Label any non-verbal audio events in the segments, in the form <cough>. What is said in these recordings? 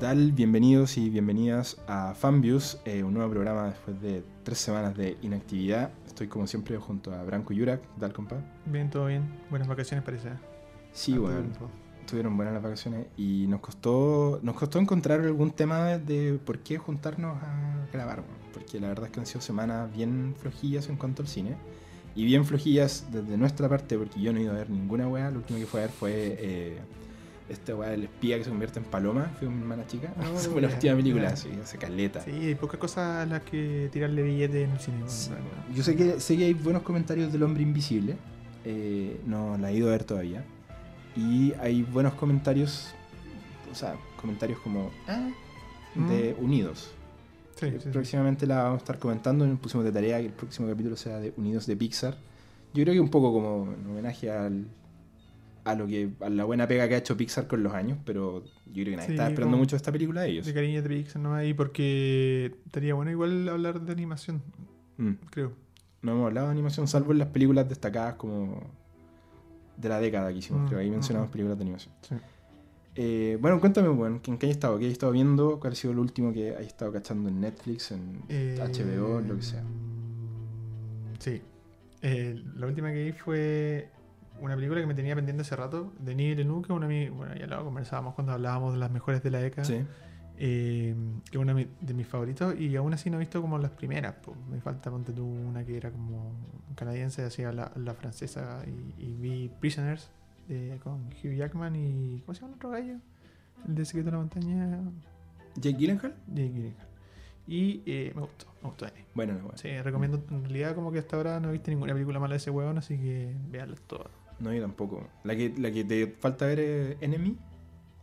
¿Qué tal? Bienvenidos y bienvenidas a Fanviews, eh, un nuevo programa después de tres semanas de inactividad. Estoy como siempre junto a Branco Yurak. ¿Qué tal, compa? Bien, todo bien. Buenas vacaciones parece. Sí, bueno, estuvieron buenas las vacaciones y nos costó, nos costó encontrar algún tema de por qué juntarnos a grabar, porque la verdad es que han sido semanas bien flojillas en cuanto al cine y bien flojillas desde nuestra parte porque yo no he ido a ver ninguna weá, lo último que fue a ver fue eh, esta weá del espía que se convierte en paloma, fue mi hermana chica, esa <laughs> fue la última película, sí, hace caleta. Sí, hay pocas cosas a las que tirarle billete en el cine. Sí. Yo sé que, sé que hay buenos comentarios del hombre invisible. eh, no la he ido a ver todavía. Y hay buenos comentarios, o sea, comentarios como "Ah", de Unidos. Sí. próximamente la vamos a estar comentando. Nos pusimos de tarea que el próximo capítulo sea de Unidos de Pixar. Yo creo que un poco como en homenaje al, a lo que a la buena pega que ha hecho Pixar con los años, pero yo creo que nadie Sí, estaba esperando mucho esta película de ellos. De cariño de Pixar nomás ahí porque estaría bueno igual hablar de animación, Mm. creo. No hemos hablado de animación, salvo en las películas destacadas como de la década que hicimos, Mm, creo. Ahí mencionamos mm. películas de animación. Sí. Eh, bueno, cuéntame, bueno, ¿en qué hayas estado? ¿Qué hayas estado viendo? ¿Cuál ha sido lo último que hayas estado cachando en Netflix, en Eh, HBO, lo que sea? Sí. Eh, la última que vi fue una película que me tenía pendiente hace rato, de Neil es una de mis- bueno, ya lo conversábamos cuando hablábamos de las mejores de la década. Sí. eh, que es uno de mi- de mis favoritos y aún así no he visto como las primeras. po. Me falta, ponte tú, una que era como canadiense, hacía la, la francesa y, y vi Prisoners de- con Hugh Jackman y... ¿Cómo se llama el otro gallo? El de Secreto de la Montaña, ¿Jake Gyllenhaal? Jake Gyllenhaal. Y eh, me gustó, me gustó. Bueno, no, bueno. Sí, recomiendo, en realidad como que hasta ahora no he visto ninguna película mala de ese huevón, así que véanlas todas. No, yo tampoco. La que, la que te falta ver es Enemy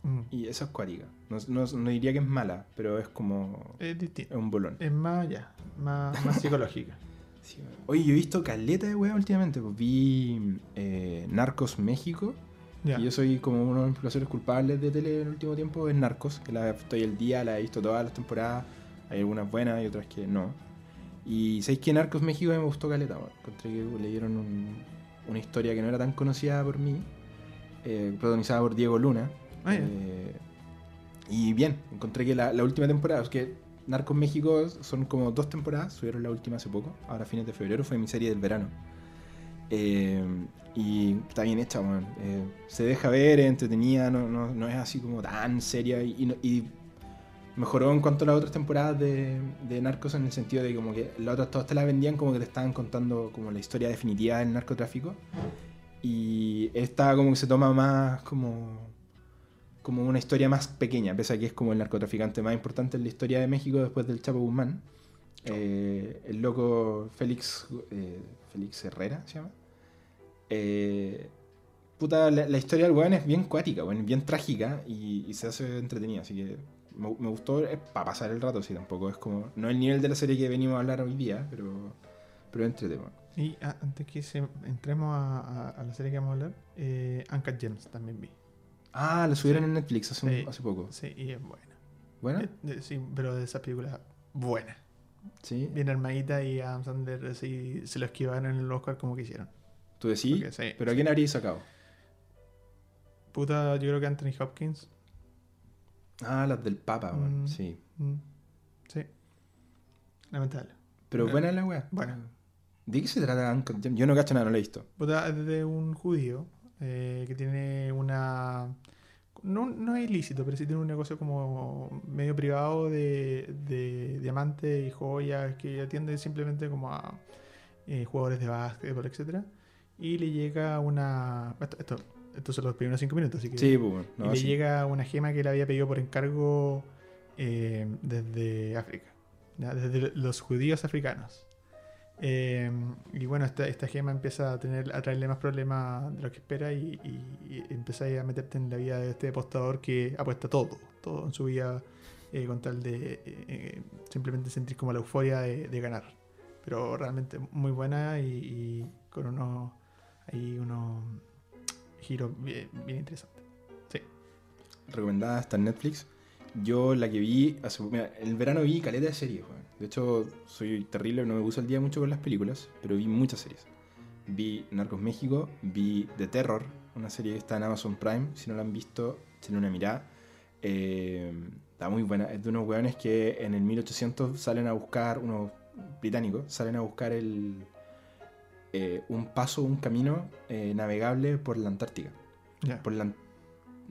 Mm. y esa es cuática. No, no, no diría que es mala, pero es como... Es Es distinto. un bolón. Es más, ya, más, más <laughs> psicológica. Sí. Oye, yo he visto caleta de weá últimamente. Pues vi eh, Narcos México. Y yo soy como uno de los placeres culpables de tele en el último tiempo, es Narcos, que la estoy al día, la he visto todas las temporadas, hay algunas buenas y otras que no. Y sabéis que Narcos México a mí me gustó caleta, weón. encontré que le dieron un- una historia que no era tan conocida por mí, eh, protagonizada por Diego Luna. Ah. Eh, y bien, encontré que la, la última temporada, es que Narcos México son como dos temporadas, subieron la última hace poco, ahora a fines de febrero, fue mi serie del verano. Eh, y está bien hecha. Eh, se deja ver, es entretenida, no, no, no es así como tan seria y, y no- y mejoró en cuanto a las otras temporadas de, Narcos en el sentido de como que las otras todas te la vendían como que te estaban contando como la historia definitiva del narcotráfico y esta como que se toma más como como una historia más pequeña, pese a que es como el narcotraficante más importante en la historia de México después del Chapo Guzmán. Eh, el loco Félix, eh, Félix Herrera se llama. Eh, puta, la, historia del weón es bien cuática, weón, bien trágica y, y se hace entretenida, así que me, me gustó para pasar el rato, sí, tampoco es como, no el nivel de la serie que venimos a hablar hoy día, pero, pero entrete, weón. Y ah, antes que se- entremos a, a- a la serie que vamos a hablar, eh, Uncut Gems también vi. Ah, la subieron Sí. en Netflix hace, un- Sí. hace poco. Sí, y es buena. ¿Bueno? Eh, de- sí, pero de esa película buena. Sí. Bien armadita y Adam Sandler así, se lo esquivaron en el Oscar como quisieron. ¿Tú decís? Porque sí, ¿Pero a sí. quién habríais sacado? Puta, yo creo que Anthony Hopkins. Ah, las del Papa, weón, Mm. sí. Mm, sí. Lamentable. Pero Eh, buena la weá. buena. ¿De qué se trata? Yo no cacho nada, no la he visto. Es de un judío eh, que tiene una. No, no es ilícito, pero sí tiene un negocio como medio privado de, de diamantes y joyas que atiende simplemente como a eh, jugadores de básquetbol, etcétera Y le llega una. Esto, esto, son los primeros cinco minutos, así que. Sí, pues y le sí. llega una gema que le había pedido por encargo eh, desde África, ¿ya? desde los judíos africanos. Eh, y bueno, esta, esta gema empieza a tener a traerle más problemas de lo que espera y, y, a meterte en la vida de este apostador que apuesta todo, todo en su vida eh, con tal de eh, simplemente sentir como la euforia de, de ganar. Pero realmente muy buena y, y con unos, ahí unos giros bien, interesantes. Sí. Recomendada está en Netflix. Yo la que vi, hace, mira, el verano vi caleta de series. De hecho, soy terrible, no me puse al día mucho con las películas, pero vi muchas series. Vi Narcos México, vi The Terror, una serie que está en Amazon Prime. Si no la han visto, tiene una mirada. Eh, Está muy buena. Es de unos weones que en el 1800 salen a buscar, unos británicos, salen a buscar el, eh, un paso, un camino eh, navegable por la Antártica. Por la,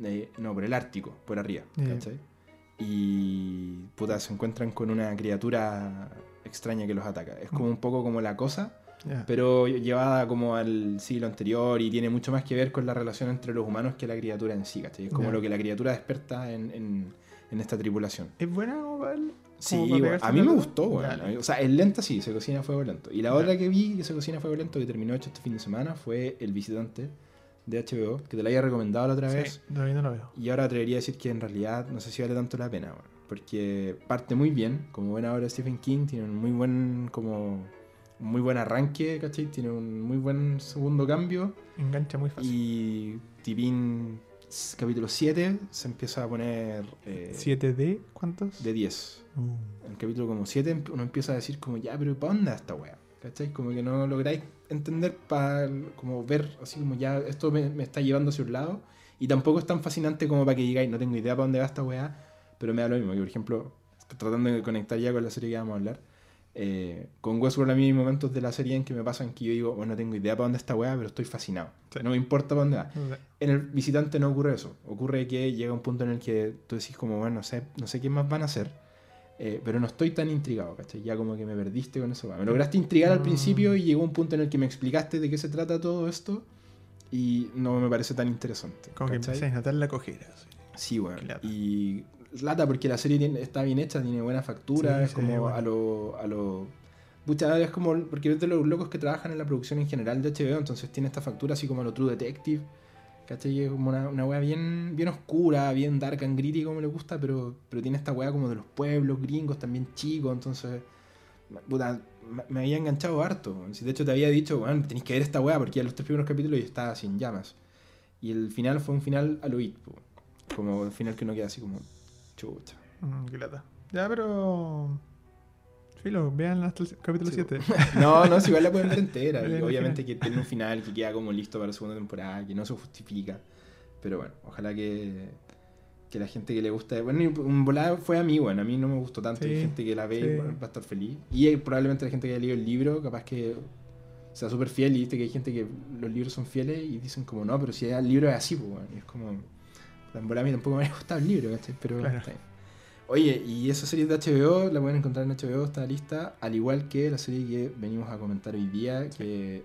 eh, no, por el Ártico, por arriba. Y puta, se encuentran con una criatura extraña que los ataca. Es como un poco como la cosa, pero llevada como al siglo anterior y tiene mucho más que ver con la relación entre los humanos que la criatura en sí, ¿cachai? Es como lo que la criatura desperta en, en- en esta tripulación. ¿Es buena Sí, pegarse a mí me gustó, bueno. O sea, es lenta sí, se cocina a fuego lento. Y la otra que vi que se cocina a fuego lento, que terminó hecho este fin de semana, fue El Visitante de HBO, que te la había recomendado la otra vez. Todavía no lo veo. Y ahora atrevería a decir que en realidad no sé si vale tanto la pena, bueno, porque parte muy bien, como buena obra de Stephen King, tiene un muy buen, como, muy buen arranque, ¿cachai? Tiene un muy buen segundo cambio. Engancha muy fácil. Y Tipín capítulo 7 se empieza a poner eh, 7D, ¿cuántos? de 10. Uh, En el capítulo como 7 uno empieza a decir como, ya, pero ¿para dónde esta wea? ¿Cachai? Como que no lográis entender para como ver así como ya esto me, me está llevando hacia un lado. Y tampoco es tan fascinante como para que digáis, no tengo idea para dónde va esta wea. Pero me da lo mismo. Que, por ejemplo, tratando de conectar ya con la serie que vamos a hablar. Eh, con Westworld a mí hay momentos de la serie en que me pasan que yo digo, bueno, no tengo idea para dónde está wea, pero estoy fascinado. Sí. No me importa para dónde va. sé. En el visitante no ocurre eso. Ocurre que llega un punto en el que tú decís como, bueno, no sé, no sé qué más van a hacer. eh, pero no estoy tan intrigado, ¿cachai? Ya como que me perdiste con eso. Me lograste intrigar al Mm. principio y llegó un punto en el que me explicaste de qué se trata todo esto y no me parece tan interesante. Como que ¿cachai? empecé a notar la cojera. sí. Sí, lata. Y lata porque la serie tiene- está bien hecha, tiene buena factura, Sí, es como a lo... A lo Pucha, es como, porque es de los locos que trabajan en la producción en general de HBO, entonces tiene esta factura así como a lo True Detective, ¿cachai? Es como una, una wea bien, bien oscura, bien dark and gritty como le gusta, pero, pero tiene esta wea como de los pueblos gringos, también chicos, entonces, puta, me, había enganchado harto. De hecho te había dicho, bueno, tenéis que ver esta wea porque ya los tres primeros capítulos y estaba sin llamas. Y el final fue un final a lo it, como el final que uno queda así como, chucha. Mm, qué lata. Ya, pero. Filo, vean hasta el capítulo Sí, 7. <laughs> No, no, si igual la pueden ver entera. <laughs> Y obviamente que tiene un final que queda como listo para la segunda temporada, que no se justifica. Pero bueno, ojalá que, que la gente que le gusta. Bueno, un volado fue a mí, bueno, a mí no me gustó tanto. Sí, Hay gente que la ve y bueno, va a estar feliz. Y probablemente la gente que haya leído el libro, capaz que sea súper fiel. Y viste que hay gente que los libros son fieles y dicen como no, pero si el libro es así, pues bueno. Y es como. Volada a mí tampoco me había gustado el libro, ¿cachai? Pero Claro. está bien. Oye, y esa serie de HBO la pueden encontrar en HBO, está lista, al igual que la serie que venimos a comentar hoy día, que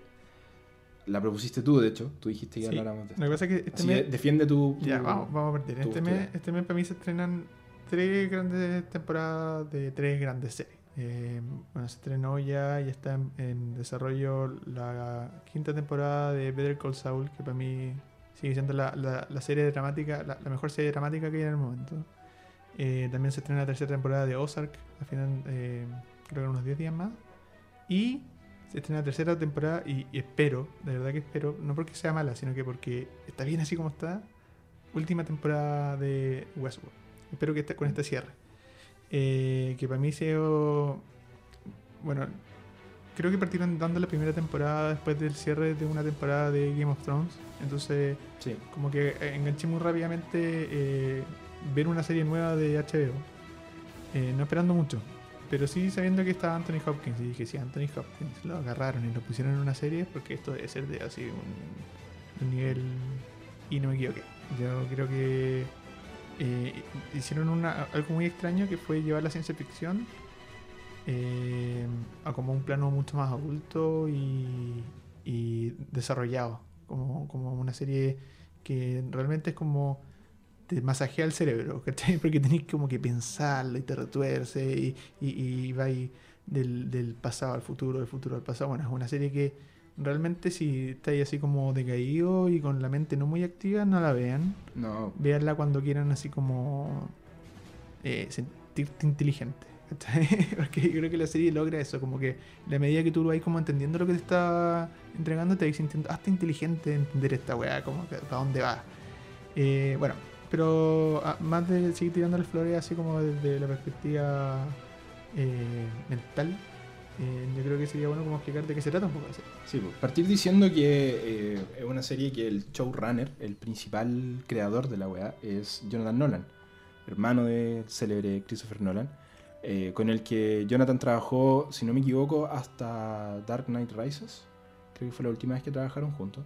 la propusiste tú, de hecho, tú dijiste que Sí. habláramos de Lo que esto. pasa es que este Así mes. defiende tu... tu- Ya, vamos, vamos a partir. Este mes, este mes para mí se estrenan tres grandes temporadas de tres grandes series. Eh, bueno, se estrenó ya y está en, en desarrollo la quinta temporada de Better Call Saul, que para mí sigue siendo la, la- serie dramática, la, mejor serie dramática que hay en el momento. Eh, también se estrena la tercera temporada de Ozark, al final, eh, creo que unos 10 días más. Y se estrena la tercera temporada y, espero, de verdad que espero, no porque sea mala, sino que porque está bien así como está, última temporada de Westworld. Espero que esté con este cierre. Eh, que para mí sea... Bueno, creo que partieron dando la primera temporada después del cierre de una temporada de Game of Thrones. Entonces, Sí, como que eh, enganché muy rápidamente eh, ver una serie nueva de HBO. Eh, no esperando mucho. Pero sí sabiendo que estaba Anthony Hopkins. Y dije, sí, Anthony Hopkins lo agarraron y lo pusieron en una serie porque esto debe ser de así un, un nivel... Y no me equivoqué. Yo creo que eh, hicieron una, algo muy extraño que fue llevar la ciencia ficción eh, a como un plano mucho más adulto y, y desarrollado. Como, como una serie que realmente es como te masajea el cerebro, ¿cachai? <laughs> Porque tenés como que pensarlo y te retuerce y, y, y va ahí del, del pasado al futuro, del futuro al pasado. Bueno, es una serie que realmente si estáis así como decaído y con la mente no muy activa, no la vean. no, Véanla cuando quieran así como eh, sentirte inteligente. <laughs> Porque yo creo que la serie logra eso, como que la medida que tú vas como entendiendo lo que te está entregando, te vas sintiendo hasta inteligente de entender esta weá, como que para dónde va. Eh, bueno, pero ah, más de seguir tirando las flores así como desde la perspectiva eh, mental, eh, yo creo que sería bueno como explicar de qué se trata un poco así. sí, pues, partir diciendo que eh, es una serie que el showrunner, el principal creador de la weá, es Jonathan Nolan, hermano del célebre Christopher Nolan, eh, con el que Jonathan trabajó, si no me equivoco, hasta Dark Knight Rises. Creo que fue la última vez que trabajaron juntos.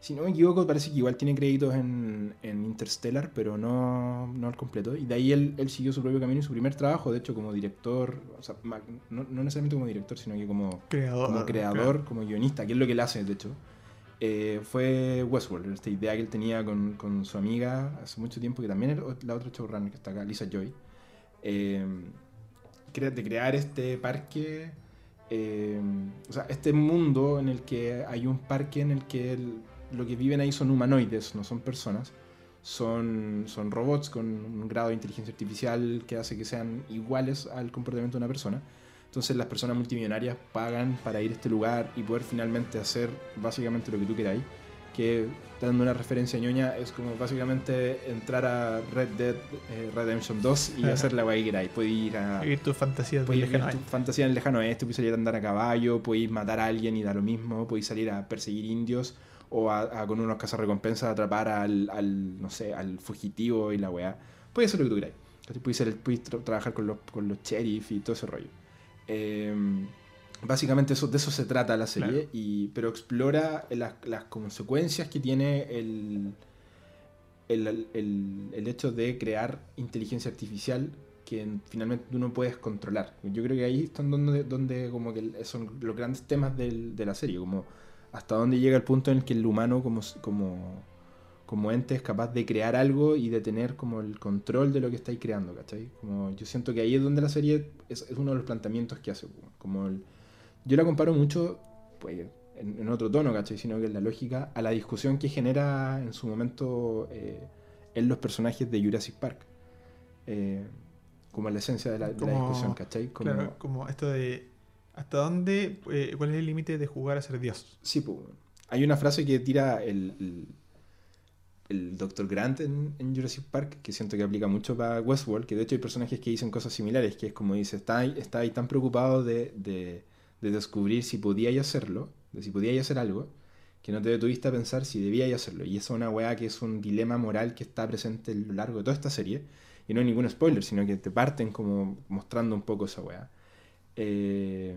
Si no me equivoco, parece que igual tiene créditos en, en Interstellar, pero no, no, al completo. Y de ahí él, él, siguió su propio camino y su primer trabajo, de hecho, como director, o sea, no, no, necesariamente como director, sino que como creador, como, creador, como guionista, que es lo que él hace, de hecho, eh, fue Westworld, esta idea que él tenía con, con, su amiga hace mucho tiempo, que también es la otra showrunner que está acá, Lisa Joy, eh, de crear este parque. Eh, o sea, este mundo en el que hay un parque en el que lo que viven ahí son humanoides, no son personas. Son, son robots con un grado de inteligencia artificial que hace que sean iguales al comportamiento de una persona. Entonces las personas multimillonarias pagan para ir a este lugar y poder finalmente hacer básicamente lo que tú queráis. Que dando una referencia ñoña es como básicamente entrar a Red Dead eh, Redemption 2 y hacer la guay que queráis. Puedes ir a... Vivir tus fantasías puedes vivir tu fantasía en el lejano oeste, puedes salir a andar a caballo, puedes matar a alguien y da lo mismo, puedes salir a perseguir indios o a, con unos cazarrecompensas atrapar al, al, no sé, al fugitivo y la weá. Puedes hacer lo que tú queráis. Puedes, puedes trabajar con los, con los sheriff y todo ese rollo. Em, básicamente eso, de eso se trata la serie, y, pero explora las, las, consecuencias que tiene el, el, el, el, hecho de crear inteligencia artificial que finalmente tú no puedes controlar. Yo creo que ahí están donde, donde como que son los grandes temas del, de la serie, como hasta dónde llega el punto en el que el humano como, como, como ente es capaz de crear algo y de tener como el control de lo que estáis creando, ¿cachai? Como yo siento que ahí es donde la serie es, uno de los planteamientos que hace. Como yo la comparo mucho, pues en, otro tono, ¿cachai? Sino que en la lógica a la discusión que genera en su momento eh, en los personajes de Jurassic Park. Eh, como la esencia de la, discusión, ¿cachai? Como, claro, como esto de ¿Hasta dónde, eh, cuál es el límite de jugar a ser Dios? Sí, pues. Hay una frase que tira el, el, Dr. Grant en, Jurassic Park, que siento que aplica mucho para Westworld, que de hecho hay personajes que dicen cosas similares, que es como dice, está, está ahí tan preocupado de, de, de descubrir si podíais hacerlo, de si podíais hacer algo, que no te detuviste a pensar si debíais hacerlo. Y esa es una weá que es un dilema moral que está presente a lo largo de toda esta serie. Y no hay ningún spoiler, sino que te parten como mostrando un poco esa weá. Eh,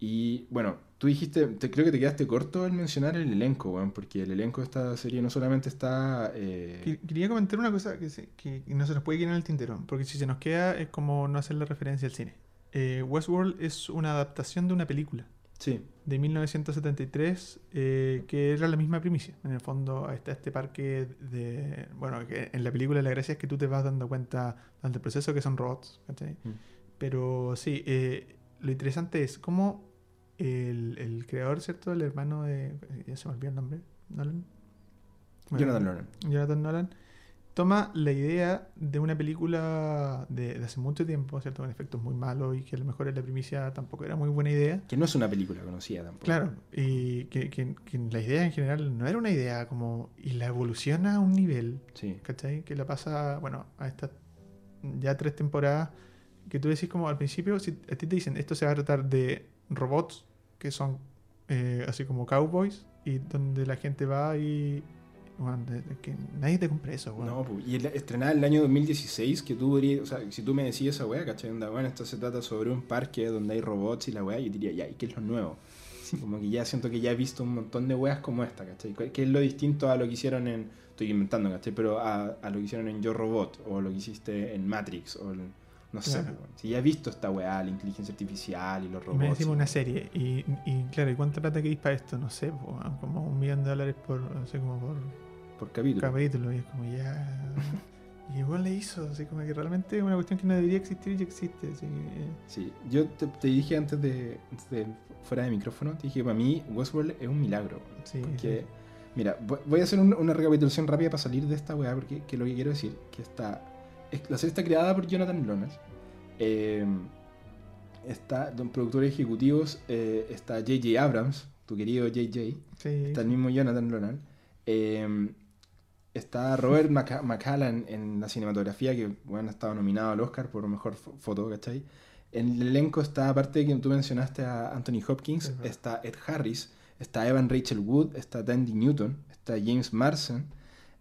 y bueno, tú dijiste, te, creo que te quedaste corto al mencionar el elenco, porque el elenco de esta serie no solamente está... Eh, quería comentar una cosa que, que, no se nos puede quedar en el tintero, porque si se nos queda es como no hacer la referencia al cine. Eh, Westworld es una adaptación de una película. Sí. De 1973, que era la misma primicia. En el fondo está este parque de... Bueno, que en la película la gracia es que tú te vas dando cuenta durante el proceso que son robots. Mm. Pero sí, eh, lo interesante es cómo el, el, creador, ¿cierto? El hermano de... Ya se me olvidó el nombre. Nolan. Jonathan Nolan. Jonathan Nolan. Toma la idea de una película de, hace mucho tiempo, ¿cierto? Con efectos muy malos y que a lo mejor en la primicia tampoco era muy buena idea. Que no es una película conocida tampoco. Claro, y que, que, la idea en general no era una idea como... Y la evoluciona a un nivel, sí. ¿cachai? Que la pasa, bueno, a estas ya tres temporadas que tú decís como al principio, si a ti te dicen esto se va a tratar de robots que son eh, así como cowboys y donde la gente va y que nadie te compra eso, No, y estrenada en el año 2016, que tú dirías, o sea, si tú me decías esa weá, ¿cachai? bueno, esto se trata sobre un parque donde hay robots y la weá, yo diría, ya, ¿y qué es lo nuevo? como que ya siento que ya he visto un montón de weas como esta, ¿cachai? ¿Qué es lo distinto a lo que hicieron en, estoy inventando, ¿cachai? Pero a, a lo que hicieron en Yo Robot, o lo que hiciste en Matrix, o en, no sé, si ya he visto esta weá, la inteligencia artificial y los robots. Me decimos una serie, y, y claro, ¿y cuánta plata queréis para esto? No sé, como un millón de dólares por, no sé, como por, por capítulo. Capítulo, y es como ya. <laughs> y igual le hizo, así como que realmente es una cuestión que no debería existir y existe. Así Sí, yo te, dije antes de, fuera de micrófono, te dije que para mí Westworld es un milagro. Sí. Porque, mira, voy a hacer una recapitulación rápida para salir de esta weá, porque que lo que quiero decir, que está la serie está creada por Jonathan Nolan. Eh, está, productores ejecutivos, eh, está J.J. Abrams, tu querido J.J. Está el mismo Jonathan Nolan. Eh, está Robert McCallan en la cinematografía, que bueno, ha estado nominado al Oscar por mejor foto, ¿cachai? En el elenco está, aparte de que tú mencionaste a Anthony Hopkins, está Ed Harris, está Evan Rachel Wood, está Dandy Newton, está James Marsden,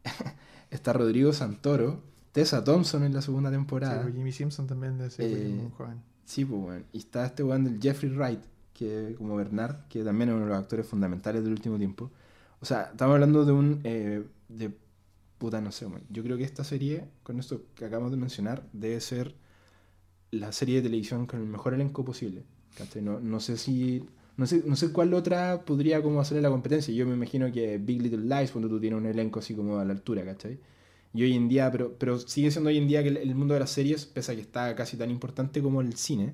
<laughs> está Rodrigo Santoro, Tessa Thompson en la segunda Sí, temporada. pues Jimmy Simpson también de ese Eh, William joven. Sí, pues, weón. Y está este weón del Jeffrey Wright, que como Bernard, que también es uno de los actores fundamentales del último tiempo. O sea, estamos hablando de un. eh, de. Puta, no sé, weón. Yo creo que esta serie, con esto que acabamos de mencionar, debe ser la serie de televisión con el mejor elenco posible. No, no sé si. No sé, no sé cuál otra podría como hacerle la competencia. Yo me imagino que Big Little Lies, cuando tú tienes un elenco así como a la altura, ¿cachai? Y hoy en día, pero, pero sigue siendo hoy en día que el, el mundo de las series, pese a que está casi tan importante como el cine,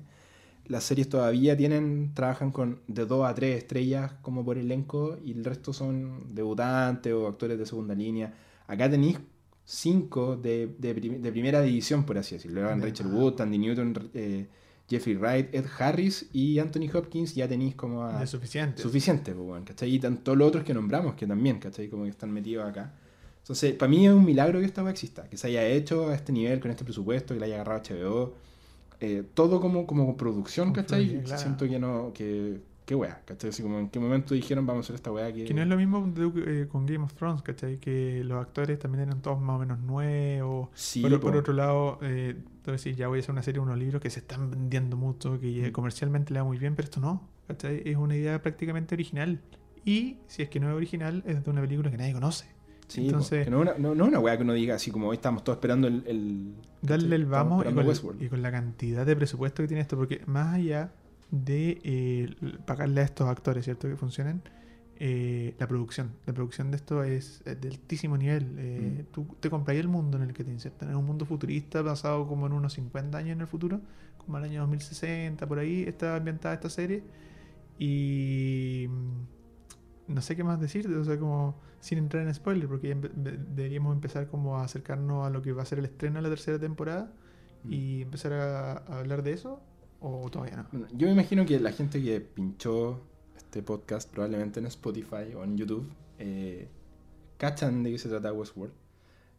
las series todavía tienen, trabajan con de 2 a 3 estrellas como por elenco y el resto son debutantes o actores de segunda línea. Acá tenéis 5 de, de, prim- de primera división, por así decirlo. Eran más. Wood, Andy Newton, eh, Jeffrey Wright, Ed Harris y Anthony Hopkins. Ya tenéis como a, suficiente. suficiente, pues, weón, ¿cachai? Y tan- todos los otros que nombramos, que también, ¿cachai? Como que están metidos acá. Entonces, para mí es un milagro que esta weá exista, que se haya hecho a este nivel, con este presupuesto, que la haya agarrado HBO. Eh, todo como, como producción, ¿cachai? Claro. Siento que no, que, qué weá, ¿cachai? Así como en qué momento dijeron vamos a hacer esta weá que... Que no es lo mismo de- eh, con Game of Thrones, ¿cachai? Que los actores también eran todos más o menos nuevos. Sí, Pero por po. otro lado, eh, decís, ya voy a hacer una serie, unos libros que se están vendiendo mucho, que Mm. comercialmente le va muy bien, pero esto no, ¿cachai? Es una idea prácticamente original. Y si es que no es original, es de una película que nadie conoce. Sí, entonces- que no, es una, no, no es una weá que uno diga así como hoy estamos todos esperando el... el Darle el vamos y con, y con la cantidad de presupuesto que tiene esto, porque más allá de eh, pagarle a estos actores, ¿cierto? Que funcionen, eh, la producción. La producción de esto es, es de altísimo nivel. Eh, Mm. Tú te compras el mundo en el que te insertan. Es un mundo futurista basado como en unos 50 años en el futuro, como el año 2060, por ahí está ambientada esta serie. Y mm, no sé qué más decir, o sea, como sin entrar en spoiler, porque ya empe- de- deberíamos empezar como a acercarnos a lo que va a ser el estreno de la tercera temporada Mm. y empezar a, a hablar de eso, o todavía no. Yo me imagino que la gente que pinchó este podcast probablemente en Spotify o en YouTube eh, cachan de qué se trata Westworld.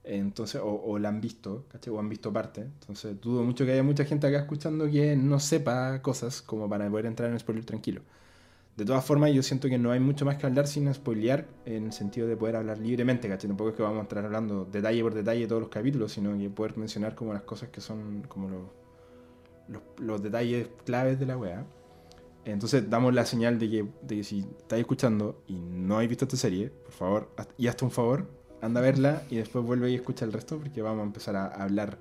Entonces, o, o la han visto, ¿cachai? O han visto parte. Entonces, dudo mucho que haya mucha gente acá escuchando que no sepa cosas como para poder entrar en spoiler tranquilo. De todas formas, yo siento que no hay mucho más que hablar sin spoilear en el sentido de poder hablar libremente, ¿cachai? Tampoco es que vamos a estar hablando detalle por detalle de todos los capítulos, sino que poder mencionar como las cosas que son como los, los, los detalles claves de la weá. Entonces damos la señal de que, de que si estáis escuchando y no habéis visto esta serie, por favor, y hazte un favor, anda a verla y después vuelve y escucha el resto porque vamos a empezar a hablar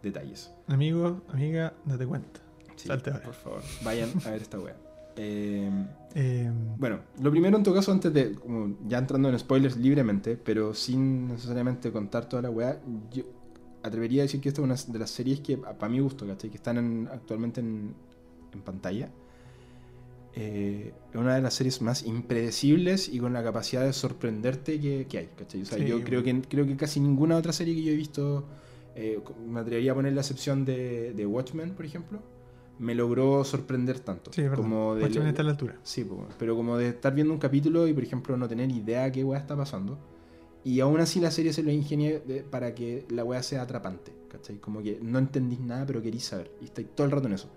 detalles. Amigo, amiga, date cuenta. Sí, Salte por favor, vayan a ver esta weá. Eh, Eh, bueno, lo primero en todo caso, antes de, como ya entrando en spoilers libremente, pero sin necesariamente contar toda la weá, yo atrevería a decir que esta es una de las series que, para mi gusto, ¿cachai? Que están en- actualmente en, en pantalla. Eh, es una de las series más impredecibles y con la capacidad de sorprenderte que, que hay, ¿cachai? O sea, Sí, yo bueno. creo que, creo que casi ninguna otra serie que yo he visto, eh, me atrevería a poner la excepción de, de Watchmen, por ejemplo, me logró sorprender tanto. sí, como de, Watchmen está a la altura. Sí, pero como de estar viendo un capítulo y, por ejemplo, no tener idea qué weá está pasando. Y aún así la serie se lo ingenia para que la weá sea atrapante, ¿cachai? Como que no entendís nada, pero querís saber. Y estáis todo el rato en eso.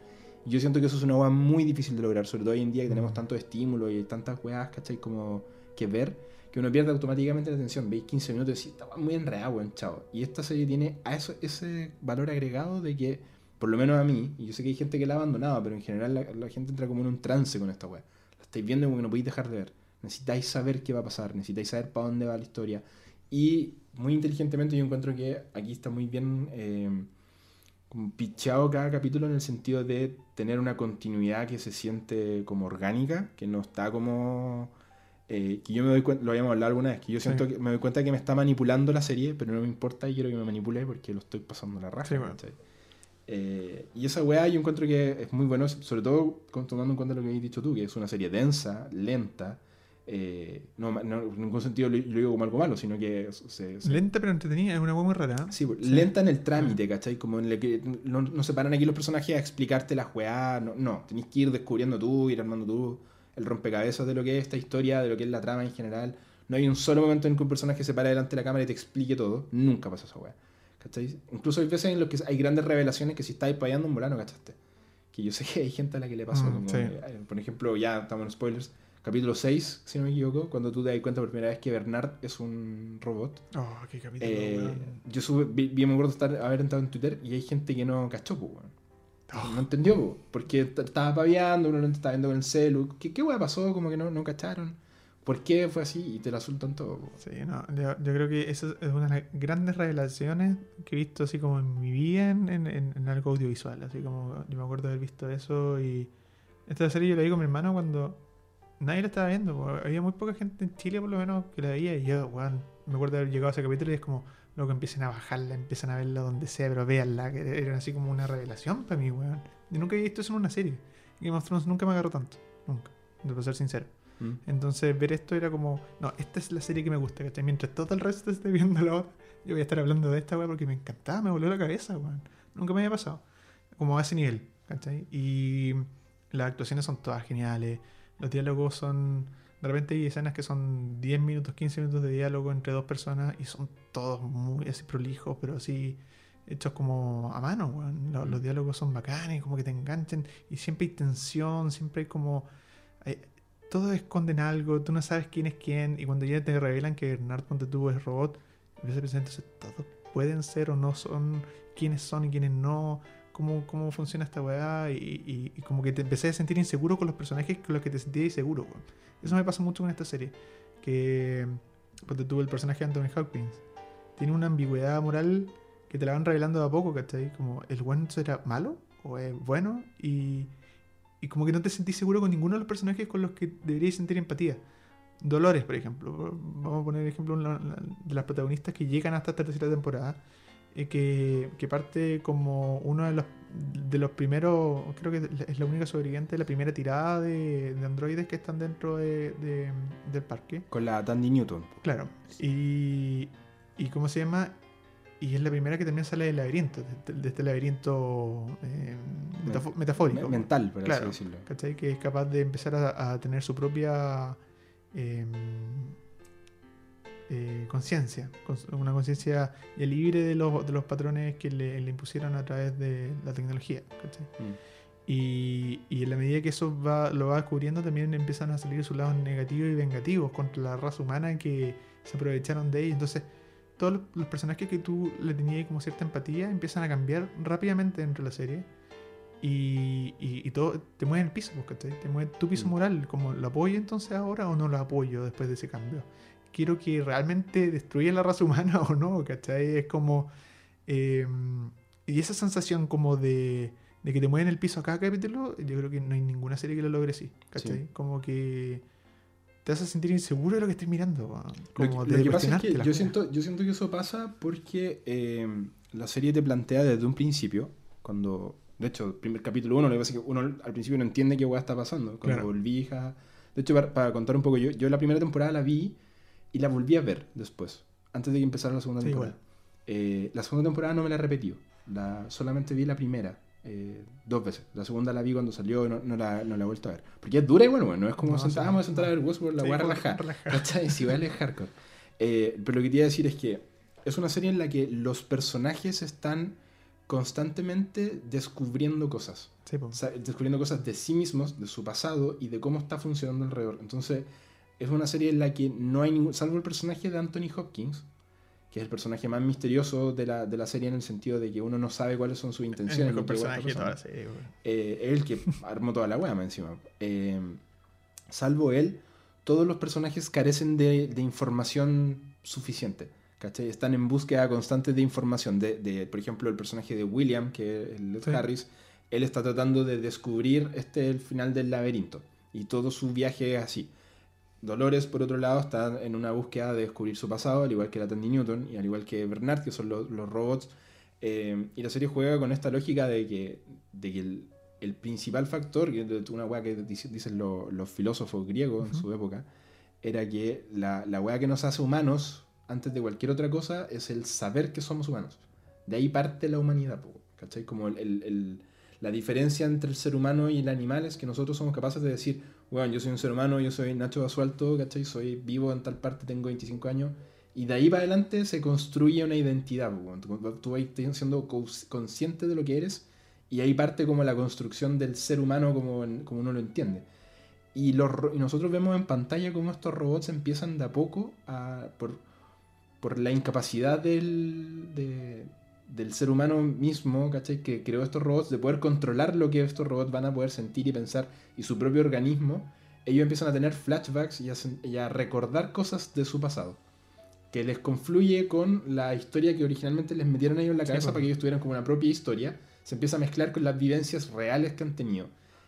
Y yo siento que eso es una weá muy difícil de lograr, sobre todo hoy en día que tenemos Mm. tantos estímulos y tantas weas, ¿cachai? Como que ver, que uno pierde automáticamente la atención. Veis 15 minutos y decís, está muy enredado, weón, chao. Y esta serie tiene a eso, ese valor agregado de que, por lo menos a mí, y yo sé que hay gente que la ha abandonado, pero en general la, la gente entra como en un trance con esta weá. La estáis viendo como que no podéis dejar de ver. Necesitáis saber qué va a pasar, necesitáis saber para dónde va la historia. Y muy inteligentemente yo encuentro que aquí está muy bien eh, como picheado cada capítulo en el sentido de tener una continuidad que se siente como orgánica, que no está como... eh, que yo me doy cuenta, lo habíamos hablado alguna vez, que yo siento Sí. que me doy cuenta que me está manipulando la serie, pero no me importa y quiero que me manipule porque lo estoy pasando la raja. Sí, bueno. Eh, y esa weá yo encuentro que es muy bueno, sobre todo tomando en cuenta lo que habéis dicho tú, que es una serie densa, lenta. eh, no, no, en ningún sentido lo, lo digo como algo malo, sino que se, se- Lenta pero entretenida, es una hueá muy rara. ¿eh? Sí, pues, Sí. lenta en el trámite, ¿cachai? Como en el que no, no se paran aquí los personajes a explicarte las weá, no, no, tenés que ir descubriendo tú, ir armando tú el rompecabezas de lo que es esta historia, de lo que es la trama en general. No hay un solo momento en que un personaje se para delante de la cámara y te explique todo, nunca pasa esa weá. ¿Cachai? Incluso hay veces en los que hay grandes revelaciones que si estáis payando un volano, ¿cachaste? Que yo sé que hay gente a la que le pasó. Mm, como, sí. eh, por ejemplo, ya estamos en spoilers, capítulo 6, si no me equivoco, cuando tú te das cuenta por primera vez que Bernard es un robot. Oh, qué capítulo. Eh, yo sube, vi, vi- me acuerdo estar, haber entrado en Twitter y hay gente que no cachó, pues, weón. Oh. No entendió, po, porque estaba paviando, uno lo estaba viendo con el celu. ¿Qué, qué weá pasó? Como que no, no cacharon. ¿Por qué fue así? Y te la sueltan todo. po. Sí, no, yo, yo creo que esa es una de las grandes revelaciones que he visto así como en mi vida en, en- en- algo audiovisual. Así como yo me acuerdo de haber visto eso y esta serie yo la vi con mi hermano cuando nadie la estaba viendo. po. Había muy poca gente en Chile por lo menos que la veía y yo, weón, me acuerdo de haber llegado a ese capítulo y es como, luego empiecen a bajarla, empiezan a verla donde sea, pero véanla, que era así como una revelación para mí, weón. Yo nunca había visto eso en una serie. Game of Thrones nunca me agarró tanto, nunca, de ser sincero. ¿Mm? Entonces ver esto era como, no, esta es la serie que me gusta, ¿cachai? Mientras todo el resto esté viendo la otra, yo voy a estar hablando de esta, weón, porque me encantaba, me volvió la cabeza, weón. Nunca me había pasado. Como a ese nivel, ¿cachai? Y las actuaciones son todas geniales, los diálogos son, de repente hay escenas que son 10 minutos, 15 minutos de diálogo entre dos personas y son todos muy así prolijos, pero así hechos como a mano, weón. Los, los diálogos son bacanes, como que te enganchen y siempre hay tensión, siempre hay como... hay- todos esconden algo, tú no sabes quién es quién, y cuando ya te revelan que Bernard Ponte tú es robot, empiezas a pensar, entonces todos pueden ser o no son, quiénes son y quiénes no, cómo, cómo funciona esta weá, y, como que te empecé a sentir inseguro con los personajes con los que te sentías inseguro, weón. Eso me pasa mucho con esta serie, que Ponte tú el personaje de Anthony Hopkins, tiene una ambigüedad moral que te la van revelando de a poco, ¿cachai? Como el bueno será malo o es bueno y, y como que no te sentís seguro con ninguno de los personajes con los que deberías sentir empatía. Dolores, por ejemplo. Vamos a poner el ejemplo de las protagonistas que llegan hasta esta tercera temporada. eh, que, que parte como uno de los, de los primeros, creo que es la única sobreviviente de la primera tirada de, de androides que están dentro de- de- del parque. Con la Tandy Newton. Claro. Y, y ¿cómo se llama? Y es la primera que también sale del laberinto, de, este- de este laberinto eh, metafórico. Me- mental, por Claro. así decirlo. ¿cachai? Que es capaz de empezar a, a tener su propia eh, eh, conciencia, una conciencia ya libre de los, de los patrones que le, le impusieron a través de la tecnología. ¿cachai? Mm. Y, y en la medida que eso va, lo va descubriendo, también empiezan a salir sus lados negativos y vengativos contra la raza humana que se aprovecharon de ella. Entonces, todos los, personajes que tú le tenías como cierta empatía empiezan a cambiar rápidamente dentro de la serie. Y, y, y todo te mueve el piso, pues, ¿cachai? Te mueve tu piso Mm. moral. Como, ¿lo apoyo entonces ahora o no lo apoyo después de ese cambio? Quiero que realmente destruya la raza humana <laughs> o no, ¿cachai? Es como. eh, y esa sensación como de, de que te mueven el piso a cada capítulo, yo creo que no hay ninguna serie que lo logre así, ¿cachai? Sí. Como que te hace sentir inseguro de lo que estás mirando. Lo como que, lo que pasa es que yo siento, yo siento que eso pasa porque eh, la serie te plantea desde un principio, cuando, de hecho, el primer capítulo uno, lo que pasa es que uno al principio no entiende qué hueá está pasando. Cuando Claro. volví, hija... De hecho, para, para contar un poco, yo, yo la primera temporada la vi y la volví a ver después, antes de que empezara la segunda Sí, temporada. Eh, la segunda temporada no me la repetí, la, solamente vi la primera. Eh, dos veces. La segunda la vi cuando salió y no, no la, no la he vuelto a ver. Porque es dura y bueno, no es como No, sentar, vamos a sentar a ver Westworld, la voy a relajar. <laughs> Si vale hardcore. Eh, pero lo que quería decir es que es una serie en la que los personajes están constantemente descubriendo cosas. Sí, po. O sea, descubriendo cosas de sí mismos, de su pasado y de cómo está funcionando alrededor. Entonces, es una serie en la que no hay ningún. Salvo el personaje de Anthony Hopkins, que es el personaje más misterioso de la, de la serie en el sentido de que uno no sabe cuáles son sus el intenciones. mejor está personaje de toda la pasando. serie, weón. Eh, el que <laughs> armó toda la weá encima. Eh, salvo él, todos los personajes carecen de, de información suficiente. ¿cachai? Están en búsqueda constante de información. De, de, por ejemplo, el personaje de William, que es el Sí. Harris, él está tratando de descubrir este el final del laberinto. Y todo su viaje es así. Dolores, por otro lado, está en una búsqueda de descubrir su pasado, al igual que la Tandy Newton y al igual que Bernard, que son los, los robots. Eh, y la serie juega con esta lógica de que, de que el, el principal factor, que es una weá que dice- dicen los, los filósofos griegos en Ujú. su época, era que la, la weá que nos hace humanos, antes de cualquier otra cosa, es el saber que somos humanos. De ahí parte la humanidad, ¿cachai? Como el- el- la diferencia entre el ser humano y el animal es que nosotros somos capaces de decir, bueno, yo soy un ser humano, yo soy Nacho Basualto, ¿cachai? Soy vivo en tal parte, tengo 25 años. Y de ahí para adelante se construye una identidad. weón. Tú, tú vas siendo cons- consciente de lo que eres y ahí parte como la construcción del ser humano como, como uno lo entiende. y, los, nosotros vemos en pantalla cómo estos robots empiezan de a poco a, por, por la incapacidad del, de- del ser humano mismo, ¿cachai? Que creó estos robots, de poder controlar lo que estos robots van a poder sentir y pensar y su propio organismo, ellos empiezan a tener flashbacks y a, sen- y a recordar cosas de su pasado. Que les confluye con la historia que originalmente les metieron a ellos en la Sí, cabeza pues. para que ellos tuvieran como una propia historia. Se empieza a mezclar con las vivencias reales que han tenido.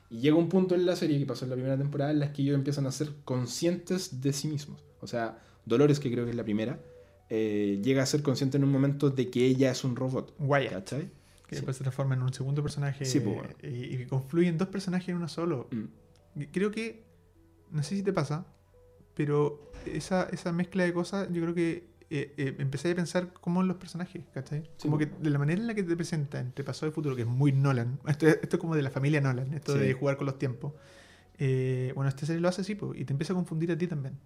Y llega un punto en la serie que pasó en la primera temporada en las que ellos empiezan a ser conscientes de sí mismos. O sea, Dolores, que creo que es la primera, eh, llega a ser consciente en un momento de que ella es un robot. Wyatt, ¿Cachai? que Sí. después se transforma en un segundo personaje Sí, pues, bueno. y, y confluyen dos personajes en uno solo. Mm. Creo que, no sé si te pasa, pero esa, esa mezcla de cosas, yo creo que eh, eh, empecé a pensar cómo los personajes, ¿cachai? Sí, como pues. que de la manera en la que te presenta entre pasado y futuro, que es muy Nolan, <laughs> esto, es- esto es como de la familia Nolan, esto de jugar con los tiempos. Eh, bueno, esta serie lo hace así, pues, y te empieza a confundir a ti también.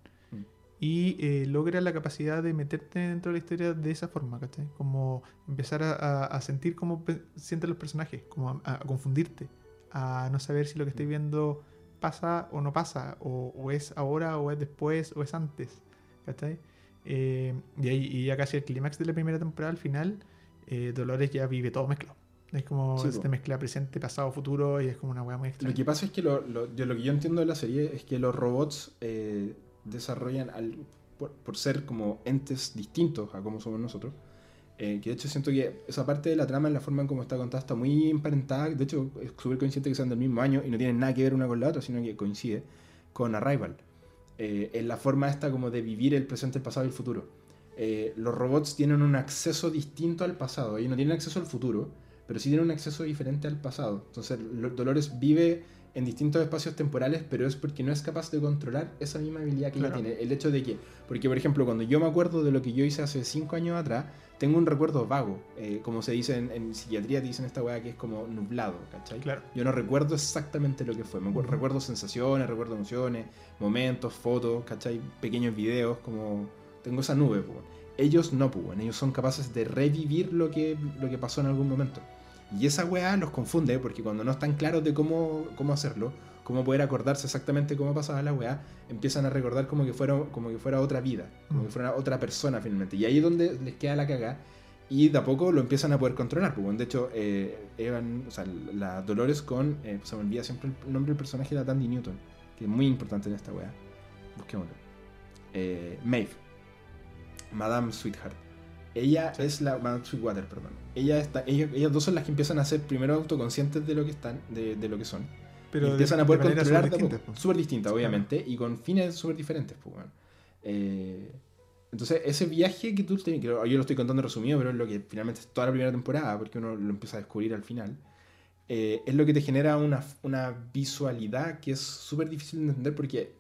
Mm. Y eh, logra la capacidad de meterte dentro de la historia de esa forma, ¿cachai? Como empezar a, sentir cómo sienten los personajes, como a, a confundirte, a no saber si lo que estoy viendo pasa o no pasa, o, o es ahora, o es después, o es antes, ¿cachai? Eh, y, ahí, y ya casi el clímax de la primera temporada, al final, eh, Dolores ya vive todo mezclado. Es como Sí, se po. mezcla presente, pasado, futuro, y es como una weá muy extraña. Lo que pasa es que lo, lo- yo- lo que yo entiendo de la serie es que los robots eh, desarrollan, al- por, por ser como entes distintos a como somos nosotros, eh, que de hecho siento que esa parte de la trama, en la forma en cómo está contada, está muy emparentada. De hecho, es súper coincidente que sean del mismo año y no tienen nada que ver una con la otra, sino que coincide con Arrival. Eh, en la forma esta como de vivir el presente, el pasado y el futuro. Eh, los robots tienen un acceso distinto al pasado. Ellos no tienen acceso al futuro, pero sí tienen un acceso diferente al pasado. Entonces, lo- Dolores vive en distintos espacios temporales, pero es porque no es capaz de controlar esa misma habilidad que Claro. ella tiene. El hecho de que, porque por ejemplo, cuando yo me acuerdo de lo que yo hice hace cinco años atrás, tengo un recuerdo vago. Eh, como se dice en, en psiquiatría, te dicen esta weá que es como nublado, ¿cachai? Claro. Yo no recuerdo exactamente lo que fue. Me acuerdo- recuerdo sensaciones, recuerdo emociones, momentos, fotos, ¿cachai? Pequeños videos, como... Tengo esa nube, pues. Ellos no, pues. Ellos son capaces de revivir lo que, lo que pasó en algún momento. Y esa weá los confunde, porque cuando no están claros de cómo, cómo hacerlo, cómo poder acordarse exactamente cómo pasaba la weá, empiezan a recordar como que fuera, como que fuera otra vida, como Mm. que fuera otra persona finalmente. Y ahí es donde les queda la cagada. Y de a poco lo empiezan a poder controlar. Bueno, de hecho, eh, Evan, o sea, la Dolores con. eh, se me olvida siempre el nombre del personaje de la Tandy Newton, que es muy importante en esta weá. Busquémoslo. Eh, Maeve. Madame Sweetheart. Ella Sí. es la. Madame Sweetwater, perdón. Ella está, ellos, ellas dos son las que empiezan a ser primero autoconscientes de lo que están, de, de lo que son. Pero y empiezan de- a poder controlar súper distintas, pues. Distinta, obviamente, y con fines súper diferentes, pues, weón. Eh, entonces, ese viaje que tú tienes, que yo lo estoy contando resumido, pero es lo que finalmente es toda la primera temporada, porque uno lo empieza a descubrir al final, eh, es lo que te genera una, una visualidad que es súper difícil de entender porque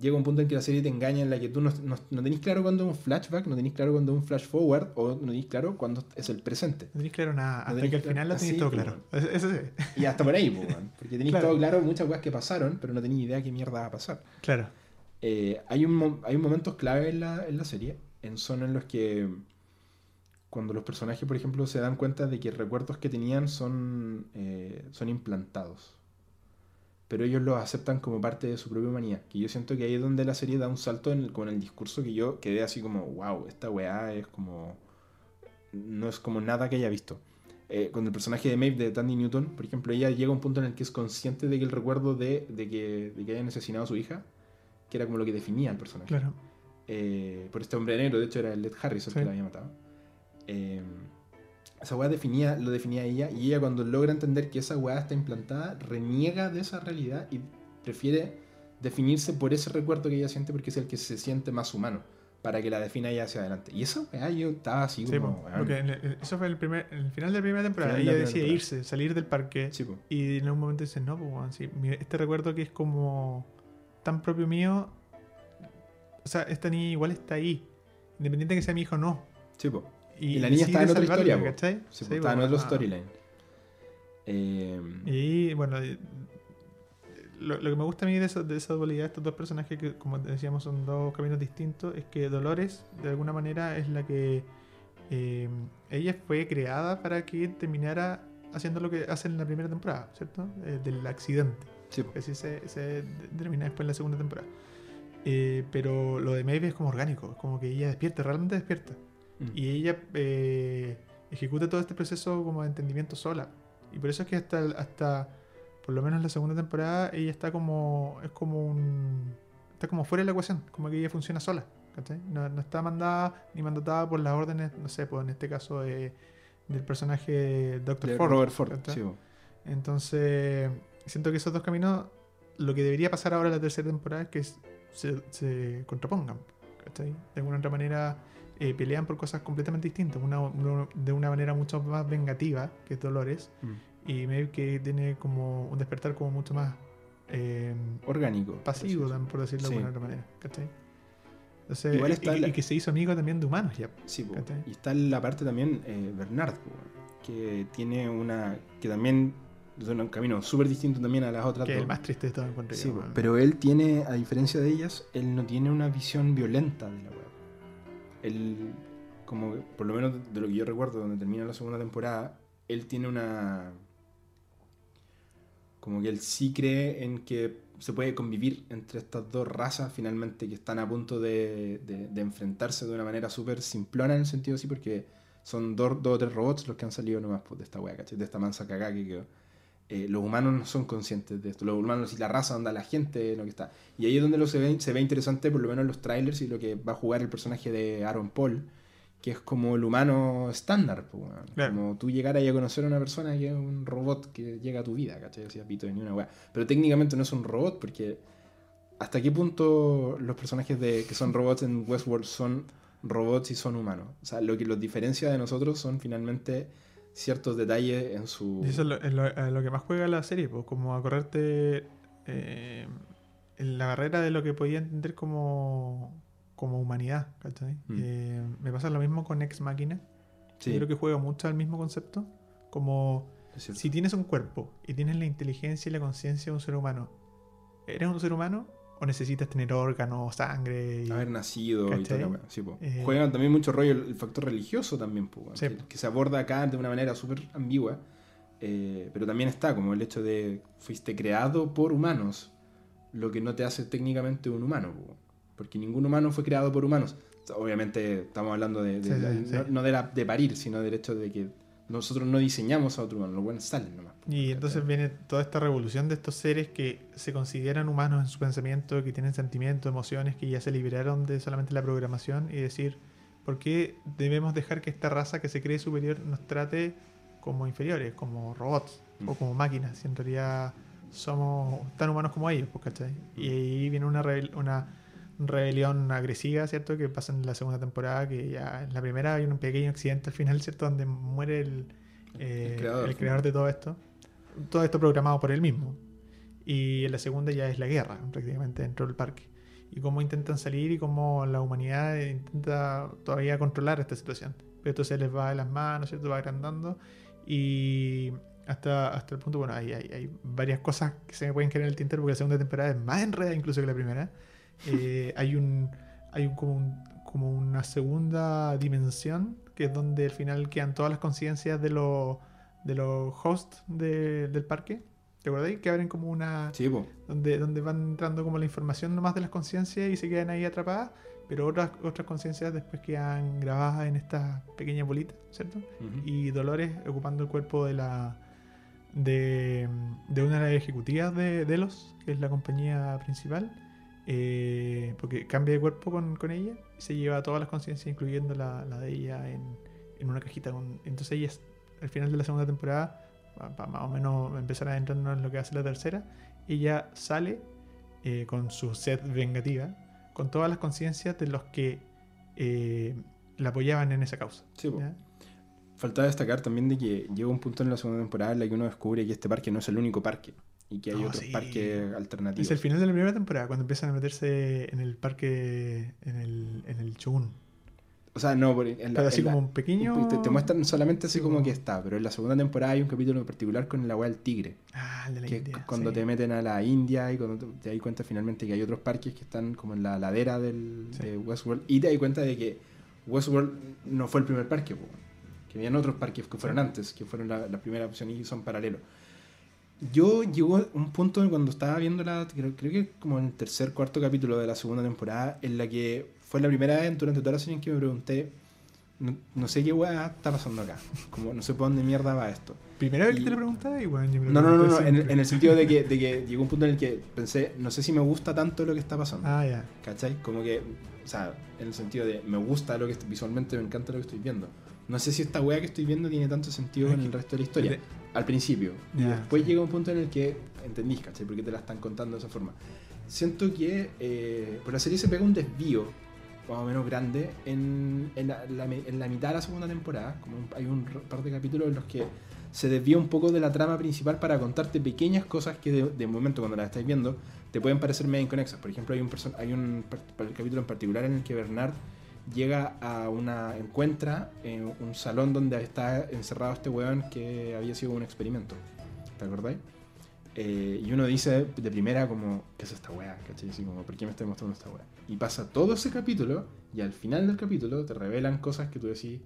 llega un punto en que la serie te engaña en la que tú no, no, no tenés claro cuándo es un flashback, no tenés claro cuándo es un flash forward, o no tenés claro cuándo es el presente. No tenéis claro nada, hasta que al final lo tenéis así, todo pues, claro. Eso sí. Y hasta por ahí, pues, porque tenéis Claro. todo claro muchas cosas que pasaron, pero no tenéis idea qué mierda va a pasar. Claro. Eh, hay, un, hay momentos clave en la, en la serie, en, son en los que cuando los personajes, por ejemplo, se dan cuenta de que recuerdos que tenían son, eh, son implantados. Pero ellos los aceptan como parte de su propia humanidad. Que yo siento que ahí es donde la serie da un salto en el- con el discurso que yo quedé así como, wow, esta weá es como... No es como nada que haya visto. Eh, con el personaje de Maeve de Tandy Newton, por ejemplo, ella llega a un punto en el que es consciente de que el recuerdo de, de que, de que hayan asesinado a su hija, que era como lo que definía al personaje Claro. eh, por este hombre negro, de hecho era el Led Harris el Sí. que la había matado. Eh, esa weá definía, lo definía ella, y ella cuando logra entender que esa weá está implantada, reniega de esa realidad y prefiere definirse por ese recuerdo que ella siente porque es el que se siente más humano, para que la defina ella hacia adelante. Y esa weá yo estaba así Sí, como... porque el- eso fue el, primer, el final de la primera temporada. Ella primera decide temporada. irse, salir del parque. sí. Y en algún momento dice, no, pues, sí, este recuerdo que es como tan propio mío. O sea, esta niña igual está ahí. Independiente de que sea mi hijo o no. Sí, po. Y, Y la niña está en otra historia, po. ¿cachai? Sí, estaba en otro ah. storyline. Eh, Y bueno, lo, lo que me gusta a mí de, esa- de esa dualidad estos dos personajes, que como decíamos son dos caminos distintos, es que Dolores, de alguna manera, es la que. eh, ella fue creada para que terminara haciendo lo que hace en la primera temporada, ¿cierto? Eh, del accidente. Sí, que así se, determina después en la segunda temporada. Eh, pero lo de Maeve es como orgánico, es como que ella despierta, realmente despierta. Mm. Y ella eh, ejecuta todo este proceso como de entendimiento sola. Y por eso es que hasta, hasta por lo menos en la segunda temporada, ella está como, es como un, está como fuera de la ecuación, como que ella funciona sola. ¿cachai? No, no está mandada ni mandatada por las órdenes, no sé, pues en este caso de- del personaje Dr. De Ford. Robert Ford. sí. Entonces, siento que esos dos caminos, lo que debería pasar ahora en la tercera temporada es que se, se contrapongan. ¿cachai? De alguna otra manera eh, pelean por cosas completamente distintas. Una, uno de una manera mucho más vengativa, que es Dolores, Mm. y Maeve que tiene como un despertar como mucho más eh, Orgánico. pasivo, por decirlo Sí. de alguna otra manera. ¿cachai? Entonces, Igual está y, la- y que se hizo amigo también de humanos ya. Sí, y está la parte también eh, Bernard, que tiene una. que también es un camino súper distinto también a las otras Que es dos. el más triste de todo yo, Sí, pero él tiene, a diferencia de ellas, él no tiene una visión violenta de la. Él, como por lo menos de lo que yo recuerdo, donde termina la segunda temporada, él tiene una. Como que él sí cree en que se puede convivir entre estas dos razas finalmente que están a punto de, de- enfrentarse de una manera súper simplona en el sentido así, porque son dos, dos o tres robots los que han salido nomás pues, de esta wea, ¿cachai? De esta mansa cagada que quedó. Eh, los humanos no son conscientes de esto. Los humanos y la raza, onda la gente, lo que está. Y ahí es donde lo se ve, se ve interesante, por lo menos en los trailers y lo que va a jugar el personaje de Aaron Paul, que es como el humano estándar. pues. Claro. Como tú llegar ahí a conocer a una persona que es un robot que llega a tu vida, ¿cachai? Así, pito de ni una weá. Pero técnicamente no es un robot, porque ¿hasta qué punto los personajes de, que son robots en Westworld son robots y son humanos? O sea, lo que los diferencia de nosotros son finalmente ciertos detalles en su... Y eso es lo, es lo- a lo que más juega la serie, pues, como a correrte eh, en la barrera de lo que podía entender como, como humanidad, ¿cachai? Mm. Eh, me pasa lo mismo con Ex Máquina. Sí, Yo creo que juega mucho al mismo concepto. Como si tienes un cuerpo y tienes la inteligencia y la conciencia de un ser humano, ¿eres un ser humano o necesitas tener órganos, sangre? y- haber nacido y ¿Cachai? toda la wea, sí. Eh, Juegan también mucho rollo el, el factor religioso también, po, Sí. que, que se aborda acá de una manera súper ambigua. eh, pero también está como el hecho de fuiste creado por humanos, lo que no te hace técnicamente un humano, po, porque ningún humano fue creado por humanos. Obviamente estamos hablando de, de Sí, la- no, no de, la- de parir, sino del hecho de que nosotros no diseñamos a otro humano, los buenos salen nomás. Y entonces viene toda esta revolución de estos seres que se consideran humanos en su pensamiento, que tienen sentimientos, emociones, que ya se liberaron de solamente la programación y decir, ¿por qué debemos dejar que esta raza que se cree superior nos trate como inferiores, como robots o Mm. como máquinas? Si en realidad somos tan humanos como ellos, pues, ¿cachai? Y ahí viene una, rebel- una rebelión agresiva, ¿cierto? Que pasa en la segunda temporada, que ya en la primera hay un pequeño accidente al final, ¿cierto? Donde muere el, eh, El creador, el creador de todo esto. Todo esto programado por él mismo. Y la segunda ya es la guerra, prácticamente, dentro del parque. Y cómo intentan salir y cómo la humanidad intenta todavía controlar esta situación. Pero esto se les va de las manos, ¿cierto? Va agrandando. Y hasta, hasta el punto, bueno, hay, hay, hay varias cosas que se me pueden quedar en el tintero porque la segunda temporada es más enredada incluso que la primera. Eh, <laughs> hay un hay un, como, un- como una segunda dimensión que es donde al final quedan todas las conciencias de los de los hosts de- del parque. ¿Te acordáis? Que abren como una. Sí. Donde, donde van entrando como la información nomás de las conciencias y se quedan ahí atrapadas. Pero otras, otras conciencias después quedan grabadas en estas pequeñas bolitas, ¿cierto? Y Dolores ocupando el cuerpo de la de, de una de las ejecutivas de Delos, que es la compañía principal, eh, porque cambia de cuerpo con, con ella y se lleva todas las conciencias, incluyendo la, la de ella, en, en una cajita. Con, entonces ella, es- al final de la segunda temporada, para más o menos empezar a entrarnos en lo que hace la tercera, ella sale eh, con su sed vengativa, con todas las conciencias de los que eh, la apoyaban en esa causa. Sí. Falta destacar también de que llega un punto en la segunda temporada en la que uno descubre que este parque no es el único parque y que hay No, otros sí. parques alternativos. Es el final de la primera temporada, cuando empiezan a meterse en el parque, en el, en el. O sea, no, en la- Pero así en la- como un pequeño... te, te muestran solamente así Sí, como como- que está, pero en la segunda temporada hay un capítulo en particular con la weá del tigre, Ah, el de la que India. cuando sí. te meten a la India y cuando te, te das cuenta finalmente que hay otros parques que están como en la ladera del, Sí. de Westworld y te das cuenta de que Westworld no fue el primer parque, que habían otros parques que fueron antes, que fueron la, la primera opción y son paralelos. Yo llegó un punto cuando estaba viendo la. Creo, creo que como en el tercer, cuarto capítulo de la segunda temporada, en la que fue la primera vez durante toda la serie en que me pregunté. No, no sé qué weá está pasando acá. Como no sé por dónde mierda va esto. Primera vez que Y- te lo preguntaba y bueno, yo me lo No, no, no, no, en, el- en el sentido de que, <laughs> de que llegó un punto en el que pensé, no sé si me gusta tanto lo que está pasando. Ah, ya. ¿Cachai? Como que, o sea, en el sentido de me gusta lo que visualmente me encanta lo que estoy viendo. No sé si esta weá que estoy viendo tiene tanto sentido con que- el resto de la historia. de- Al principio. Y Ya, después sí. llega un punto en el que entendís, ¿cachai? Porque te la están contando de esa forma. Siento que eh, por la serie se pega un desvío más o menos grande en, en, la, en la mitad de la segunda temporada. Como hay un par de capítulos en los que se desvía un poco de la trama principal para contarte pequeñas cosas que de, momento cuando las estáis viendo te pueden parecer medio inconexas. Por ejemplo, hay un, hay un capítulo en particular en el que Bernard llega a una. encuentra en un salón donde está encerrado este weón que había sido un experimento. ¿Te acordáis? Eh, y uno dice de primera como, ¿qué es esta weá? ¿Cachai? Así como, ¿por qué me está mostrando esta weá? Y pasa todo ese capítulo y al final del capítulo te revelan cosas que tú decís,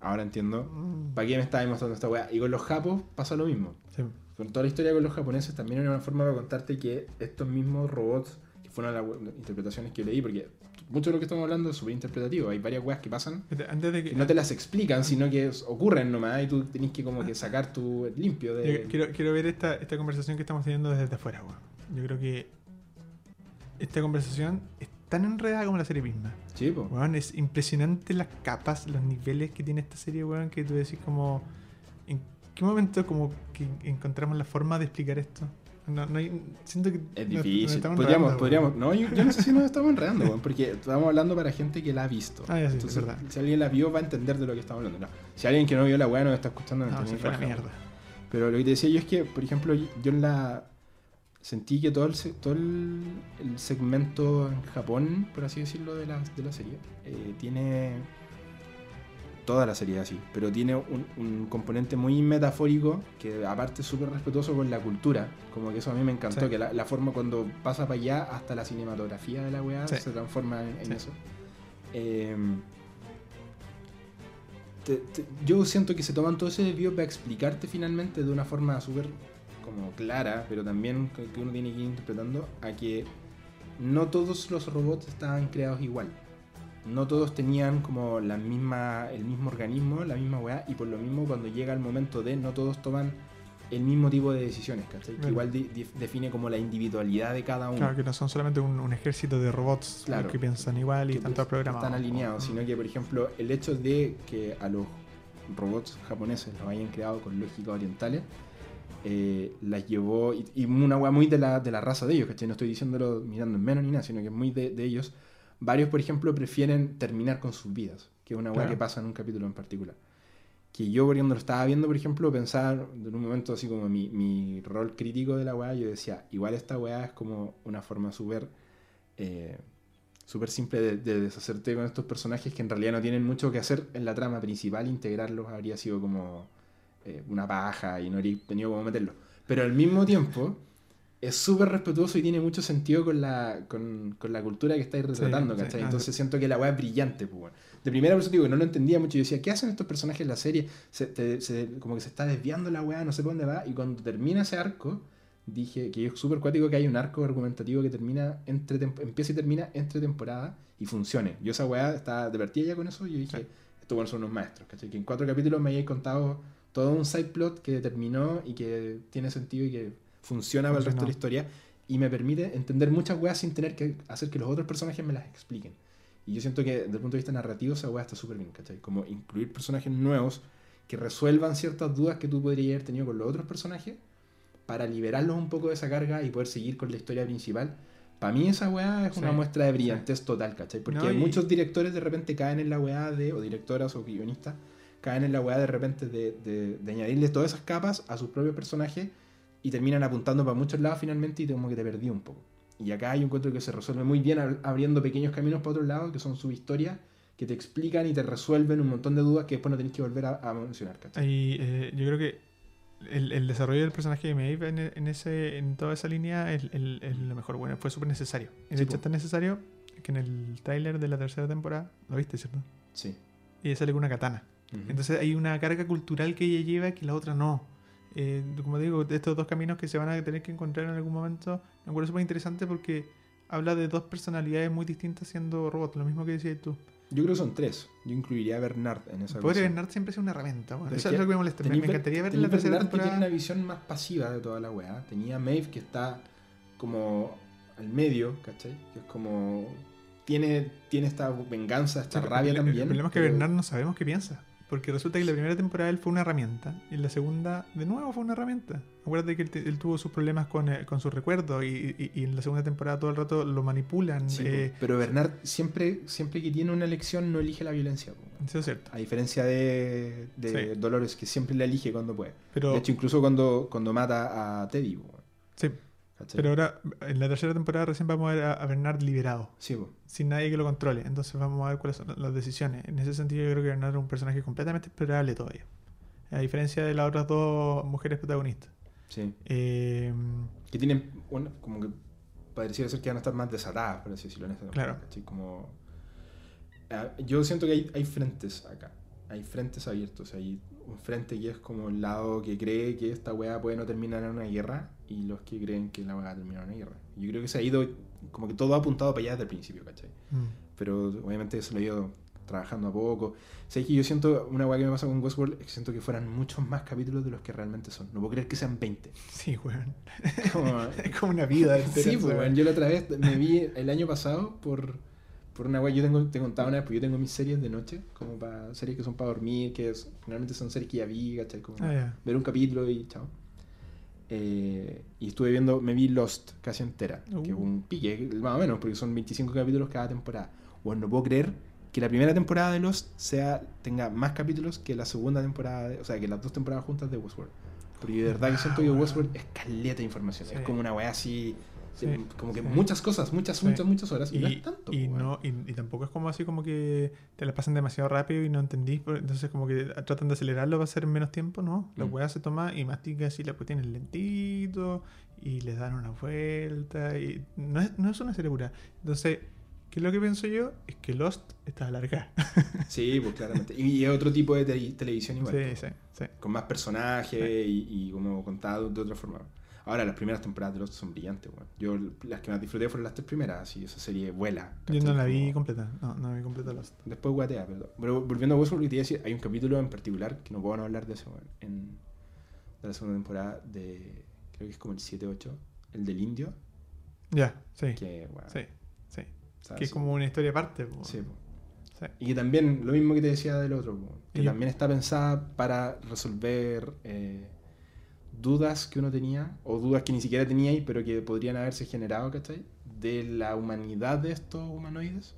ahora entiendo, Mm, ¿para qué me estás mostrando esta weá? Y con los japos pasa lo mismo. sí. Con toda la historia con los japoneses también era una forma de contarte que estos mismos robots, que fueron las interpretaciones que leí, porque mucho de lo que estamos hablando es súper interpretativo, hay varias weas que pasan Espérate, Antes de que. que no te las explican, sino que ocurren nomás y tú tenés que como que sacar tu limpio de... Yo quiero, quiero ver esta, esta conversación que estamos teniendo desde afuera, weón. Yo creo que esta conversación es tan enredada como la serie misma. Sí, po. Weón, es impresionante las capas, los niveles que tiene esta serie, weón, que tú decís como... ¿En qué momento como que encontramos la forma de explicar esto? No, no hay, siento que... Es nos- nos difícil. podríamos, enredando, podríamos, no, yo, yo no sé si nos estamos enredando, porque <laughs> estamos hablando para gente que la ha visto. Ah, sí, Entonces, es verdad. si alguien la vio va a entender de lo que estamos hablando. No. Si alguien que no vio la weá nos está escuchando, no, se fue la mierda. Pero lo que te decía yo es que, por ejemplo, yo en la sentí que todo el, todo el, el segmento en Japón, por así decirlo, de la, de la serie, eh, tiene toda la serie así, pero tiene un, un componente muy metafórico que aparte es súper respetuoso con la cultura, como que eso a mí me encantó, Sí. que la, la forma cuando pasa para allá hasta la cinematografía de la weá Sí. se transforma en, en Sí. eso. Eh, te- te- yo siento que se toman todo ese desvío para explicarte finalmente de una forma súper como clara, pero también que uno tiene que ir interpretando a que no todos los robots estaban creados igual. No todos tenían como la misma, el mismo organismo, la misma weá, y por lo mismo cuando llega el momento de no todos toman el mismo tipo de decisiones, ¿cachai? Que igual define como la individualidad de cada uno. Claro, que no son solamente un, un ejército de robots Claro. que piensan igual y que están todos programados. Están alineados, sino que, por ejemplo, el hecho de que a los robots japoneses los hayan creado con lógicas orientales, eh, las llevó, y, y una weá muy de la, de la raza de ellos, ¿cachai? No estoy diciéndolo mirando en menos ni nada, sino que es muy de, de ellos. Varios, por ejemplo, prefieren terminar con sus vidas, que es una weá Claro. que pasa en un capítulo en particular. Que yo, cuando lo estaba viendo, por ejemplo, pensaba en un momento así como mi, mi rol crítico de la weá, yo decía, igual esta weá es como una forma súper eh, súper simple de, de deshacerte con estos personajes que en realidad no tienen mucho que hacer en la trama principal, integrarlos habría sido como eh, una paja y no habría tenido como meterlos. Pero al mismo tiempo es súper respetuoso y tiene mucho sentido con la, con, con la cultura que estáis retratando, sí, ¿cachai? ah, Entonces siento que la weá es brillante, pues, bueno. De primera persona digo que no lo entendía mucho. Yo decía, ¿qué hacen estos personajes en la serie? Se, te- se- como que se está desviando la weá, no sé por dónde va. Y cuando termina ese arco, dije que es súper cuático que hay un arco argumentativo que termina entre empieza y termina entre temporada y funcione. Yo esa weá estaba divertida ya con eso y yo dije, Sí. estos buenos son unos maestros, ¿cachai? Que en cuatro capítulos me hayáis contado todo un side plot que terminó y que tiene sentido y que funciona para el resto de la historia y me permite entender muchas weas sin tener que hacer que los otros personajes me las expliquen. Y yo siento que desde el punto de vista narrativo esa wea está súper bien, ¿cachai? Como incluir personajes nuevos que resuelvan ciertas dudas que tú podrías haber tenido con los otros personajes para liberarlos un poco de esa carga y poder seguir con la historia principal. Para mí esa weá es una Sí, muestra de brillantez total, ¿cachai? Porque No, y- muchos directores de repente caen en la weá de, o directoras o guionistas, caen en la weá de repente de, de, de añadirles todas esas capas a sus propios personajes y terminan apuntando para muchos lados finalmente y como que te perdí un poco. Y acá hay un encuentro que se resuelve muy bien ab- abriendo pequeños caminos para otro lado, que son sus historias, que te explican y te resuelven un montón de dudas que después no tenés que volver a, a mencionar. Ahí, eh, yo creo que el, el desarrollo del personaje de Maeve en, en ese, en toda esa línea es, el- es lo mejor. Bueno, fue súper necesario. De Sí, hecho, es tan necesario que en el tráiler de la tercera temporada, lo viste, ¿cierto? Sí. Y ella sale con una katana. Ujú. Entonces hay una carga cultural que ella lleva que la otra no. Eh, como digo, de estos dos caminos que se van a tener que encontrar en algún momento, me acuerdo súper interesante porque habla de dos personalidades muy distintas siendo robots, lo mismo que decías tú. Yo creo que son tres. Yo incluiría a Bernard en esa Pobre. Bernard siempre es una herramienta. bueno, eso es lo que me molesta. Me, me encantaría ver la tercera Bernard que tiene temporada. una visión más pasiva de toda la weá. Tenía Maeve que está como al medio, ¿cachai? Que es como. Tiene, tiene esta venganza, esta rabia el, también. El problema es que pero- Bernard no sabemos qué piensa. Porque resulta que la primera temporada él fue una herramienta. Y la segunda, de nuevo, fue una herramienta. Acuérdate que él, te- él tuvo sus problemas con, eh, con sus recuerdos. Y, y- y en la segunda temporada todo el rato lo manipulan. Sí, eh, pero Bernard siempre, siempre que tiene una elección no elige la violencia. eso es cierto. A diferencia de, de Sí. Dolores, que siempre la elige cuando puede. Pero, De hecho, incluso cuando, cuando mata a Teddy. po, sí, ¿cachai? pero ahora, en la tercera temporada recién vamos a ver a, Bernard liberado. Sí, sin nadie que lo controle. Entonces vamos a ver cuáles son las decisiones. En ese sentido yo creo que Bernard es un personaje completamente explorable todavía. A diferencia de las otras dos mujeres protagonistas. sí. Eh, Que tienen, bueno, como que pareciera ser que van a estar más desatadas, por así decirlo, en esta Claro. Como... Ah, yo siento que hay, hay frentes acá. Hay frentes abiertos. Hay un frente que es como el lado que cree que esta weá puede no terminar en una guerra y los que creen que la va a terminar en una guerra. Yo creo que se ha ido, como que todo ha apuntado para allá desde el principio, ¿cachai? mm, pero obviamente se lo he ido trabajando a poco. sé que yo siento una weá que me pasa con Westworld es que siento que fueran muchos más capítulos de los que realmente son. No puedo creer que sean 20. sí, weón. Como- <laughs> Es como una vida entera. sí, pues, weón, yo la otra vez me vi el año pasado por, por una weá. Yo tengo, te contaba una vez, pues yo tengo mis series de noche, como para series que son para dormir, que es- generalmente son series que ya vi, ¿cachai? Como Ah, ya. ver un capítulo y chao. Eh, y estuve viendo, me vi Lost casi entera, que Uh. un pique, más o menos, porque son 25 capítulos cada temporada. Bueno, no puedo creer que la primera temporada de Lost sea, tenga más capítulos que la segunda temporada, de- o sea, que las dos temporadas juntas de Westworld. Porque de verdad que siento que Ah. Westworld es caleta de información, Sí. es como una weá así, Sí, como que sí. muchas cosas, muchas, Sí. muchas, muchas horas, y, Y, no es tanto. y no, y, y tampoco es como así como que te la pasan demasiado rápido y no entendís, entonces como que tratan de acelerarlo para hacer en menos tiempo, ¿no? La Mm. weá se toma y mastica así la cuestión es lentito y les dan una vuelta y no es, no es una serie pura. Entonces, ¿qué es lo que pienso yo? Es que Lost está alargada. <laughs> Sí, pues claramente. Y, es otro tipo de tele- televisión igual. Sí, sí, sí. con más personajes y, y como contado de otra forma. Ahora, las primeras temporadas de Lost son brillantes, weón. Yo las que más disfruté fueron las tres primeras, así, esa serie vuela. Yo ¿cachai? no la vi completa, no, no la vi completa Lost. Después guatea, perdón. Pero volviendo a Westworld, te iba a decir, hay un capítulo en particular que no puedo no hablar de eso, weón, en, de la segunda temporada de, creo que es como el 7-8, el del indio, Ya, sí, que, weón, sí, sí. Que es como una historia aparte. po. sí, po. Sí. Y que también, lo mismo que te decía del otro, que Y- también está pensada para resolver eh, dudas que uno tenía, o dudas que ni siquiera tenía, ahí, pero que podrían haberse generado, ¿cachai? De la humanidad de estos humanoides.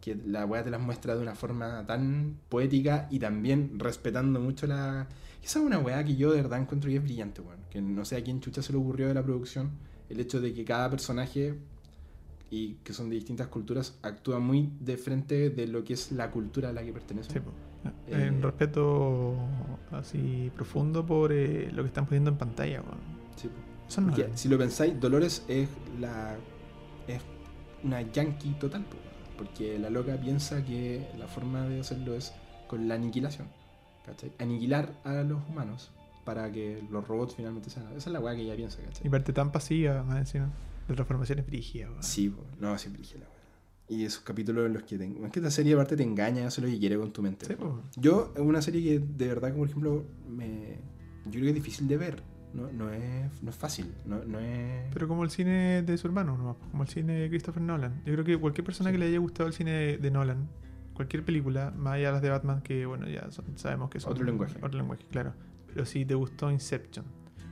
Que la weá te las muestra de una forma tan poética y también respetando mucho la. Esa es una weá que yo de verdad encuentro que es brillante, weón. Que no sé a quién chucha se le ocurrió de la producción. El hecho de que cada personaje y que son de distintas culturas actúa muy de frente de lo que es la cultura a la que pertenece. Eh, En respeto así profundo por eh, lo que están poniendo en pantalla. weón. Sí, po. Eso no Porque es- si lo pensáis, Dolores es la es una yankee total, po, porque la loca piensa que la forma de hacerlo es con la aniquilación, ¿cachai? Aniquilar a los humanos para que los robots finalmente sean. Esa es la weá que ella piensa, ¿cachai? Y parte tan pasiva, más encima. De transformaciones brígidas, weón. Sí, no, sí, la weá. Y esos capítulos en los que te... Es que esta serie aparte te engaña, hace lo que quiere con tu mente. Sí. Yo, es una serie que de verdad, como por ejemplo, me... yo creo que es difícil de ver. No, no, es, no es fácil. No, no es... Pero como el cine de su hermano, ¿no? como el cine de Christopher Nolan. Yo creo que cualquier persona Sí. que le haya gustado el cine de, de Nolan, cualquier película, más allá de las de Batman, que bueno, ya son- sabemos que son Otro lenguaje. Otro lenguaje, claro. Pero si te gustó Inception,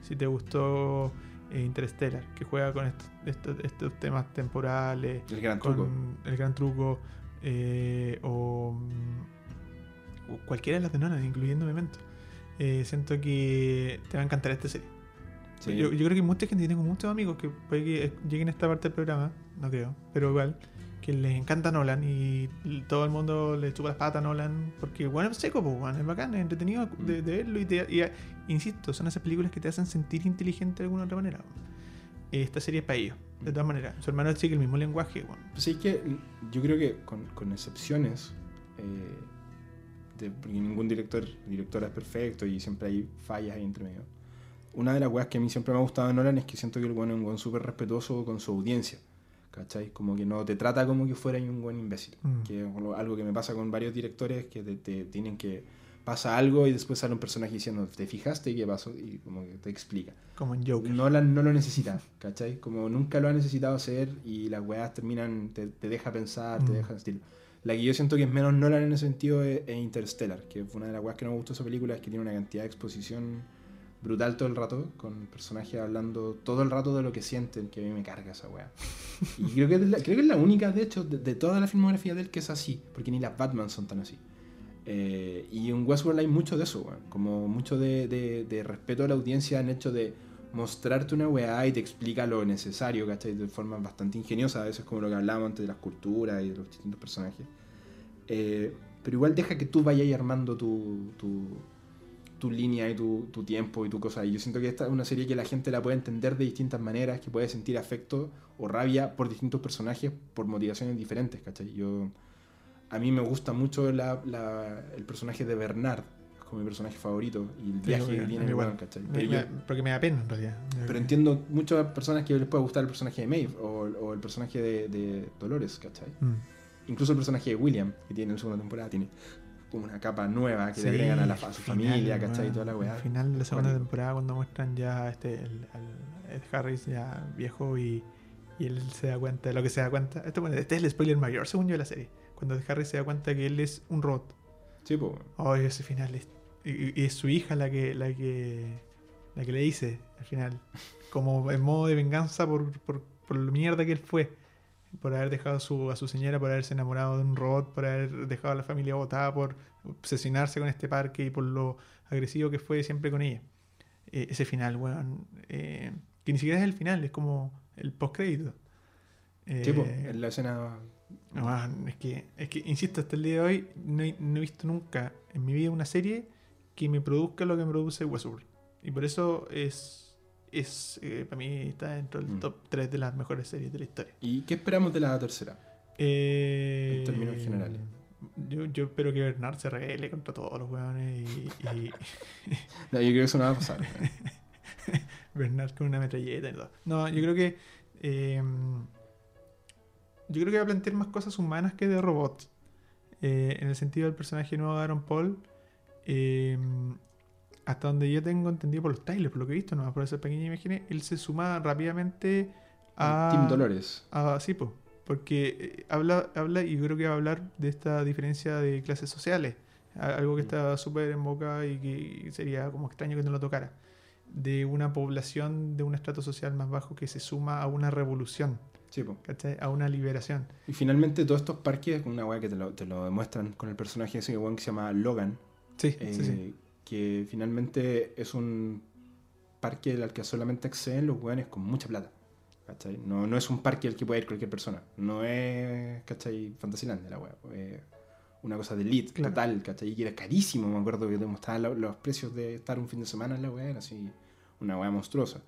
si te gustó Interstellar, que juega con estos, estos, estos temas temporales, El gran con truco. el gran truco, eh, o, mm, o cualquiera de las de Nolan, incluyendo Memento. Eh, siento que te va a encantar esta serie. Sí. Yo, yo creo que mucha gente, tengo muchos amigos que puede que eh, lleguen a esta parte del programa, no creo, pero igual, que les encanta Nolan y todo el mundo le chupa las patas a Nolan porque, bueno, es seco, pues, bueno, es bacán, es entretenido de, Mm. de verlo y, te- y, eh, insisto, son esas películas que te hacen sentir inteligente de alguna otra manera. Esta serie es para ellos, de todas maneras. Su hermano sigue el mismo lenguaje, bueno. Pues es que yo creo que con, con excepciones, eh, de, porque ningún director directora es perfecto y siempre hay fallas ahí entre medio. una de las weas que a mí siempre me ha gustado de Nolan es que siento que el weón es un weón súper respetuoso con su audiencia. ¿Cachai? Como que no te trata como que fuera un buen imbécil. Mm. Que algo que me pasa con varios directores que te, te tienen que. Pasa algo y después sale un personaje diciendo, ¿te fijaste qué pasó? Y como que te explica. Como en Joker. Nolan no lo necesita, ¿cachai? Como nunca lo ha necesitado hacer y las weas terminan, te, te deja pensar, te Mm. deja estilo. La que yo siento que es menos Nolan en ese sentido es, es Interstellar, que fue una de las weas que no me gustó esa película, es que tiene una cantidad de exposición brutal todo el rato, con personajes hablando todo el rato de lo que sienten, que a mí me carga esa wea. <laughs> Y creo que es la, creo que es la única, de hecho, de, de toda la filmografía de él que es así, porque ni las Batman son tan así. Eh, y en Westworld hay mucho de eso, weón. Como mucho de, de- de respeto a la audiencia en hecho de mostrarte una weá y te explica lo necesario, ¿cachai? De forma bastante ingeniosa, a veces como lo que hablábamos antes de las culturas y de los distintos personajes. Eh, pero igual deja que tú vayas armando tu, tu, tu línea y tu, tu tiempo y tu cosa. Y yo siento que esta es una serie que la gente la puede entender de distintas maneras, que puede sentir afecto o rabia por distintos personajes por motivaciones diferentes, ¿cachai? Yo, a mí me gusta mucho la- la- el personaje de Bernard, es como mi personaje favorito, y el Sí, viaje obvio, que tiene el igual. weón, ¿cachai? Me- Pero, me- yo- porque me da pena en realidad. pero entiendo muchas personas que les puede gustar el personaje de Maeve o, o el personaje de, de Dolores, ¿cachai? Mm. Incluso el personaje de William, que tiene en la segunda temporada, tiene como una capa nueva que Sí, le agregan a, la, a su familia, ¿cachai? Y toda la weá. Al final de la segunda temporada, cuando muestran ya este, el, Ed Harris ya viejo y, y él se da cuenta de lo que se da cuenta. Bueno, este es el spoiler mayor, según yo, de la serie. Cuando Ed Harris se da cuenta que él es un robot. Sí, pues. Oh, ese final es. Y, y es su hija la que, la que. la que le dice al final. Como en modo de venganza por, por, por la mierda que él fue. Por haber dejado a su, a su señora, por haberse enamorado de un robot, por haber dejado a la familia botada, por obsesionarse con este parque y por lo agresivo que fue siempre con ella. Eh, ese final, weón. eh, que ni siquiera es el final, es como el postcrédito. Eh, Sí, pues, en la escena. Es que, es que, insisto, hasta el día de hoy no he, no he visto nunca en mi vida una serie que me produzca lo que me produce Westworld. Y por eso es, es eh, para mí está dentro del Mm. top 3 de las mejores series de la historia. ¿Y qué esperamos de la tercera? Eh, En términos generales. Yo, yo espero que Bernard se revele contra todos los weones y, y <laughs> No, yo creo que eso no va a pasar. <laughs> Bernard con una metralleta y todo. No, yo creo que. eh, yo creo que va a plantear más cosas humanas que de robots. Eh, en el sentido del personaje nuevo de Aaron Paul. eh, hasta donde yo tengo entendido por los trailers, por lo que he visto, no por esa pequeña imagen, él se suma rápidamente a. Team Dolores. a sí, po, porque eh, habla, habla y yo creo que va a hablar de esta diferencia de clases sociales. Algo que Mm. está súper en boca y que sería como extraño que no lo tocara. De una población de un estrato social más bajo que se suma a una revolución, A una liberación. Y finalmente todos estos parques, una weá que te lo, te lo demuestran con el personaje ese weón que se llama Logan, Sí, eh, sí, sí. que finalmente es un parque al que solamente acceden los weones con mucha plata. ¿cachai? No, no es un parque al que puede ir cualquier persona. No es, ¿cachai? Fantasyland la weá. Una cosa de elite Claro. total, ¿cachai? Y que era carísimo, me acuerdo que te mostraban lo- los precios de estar un fin de semana en la weá, era así, una weá monstruosa.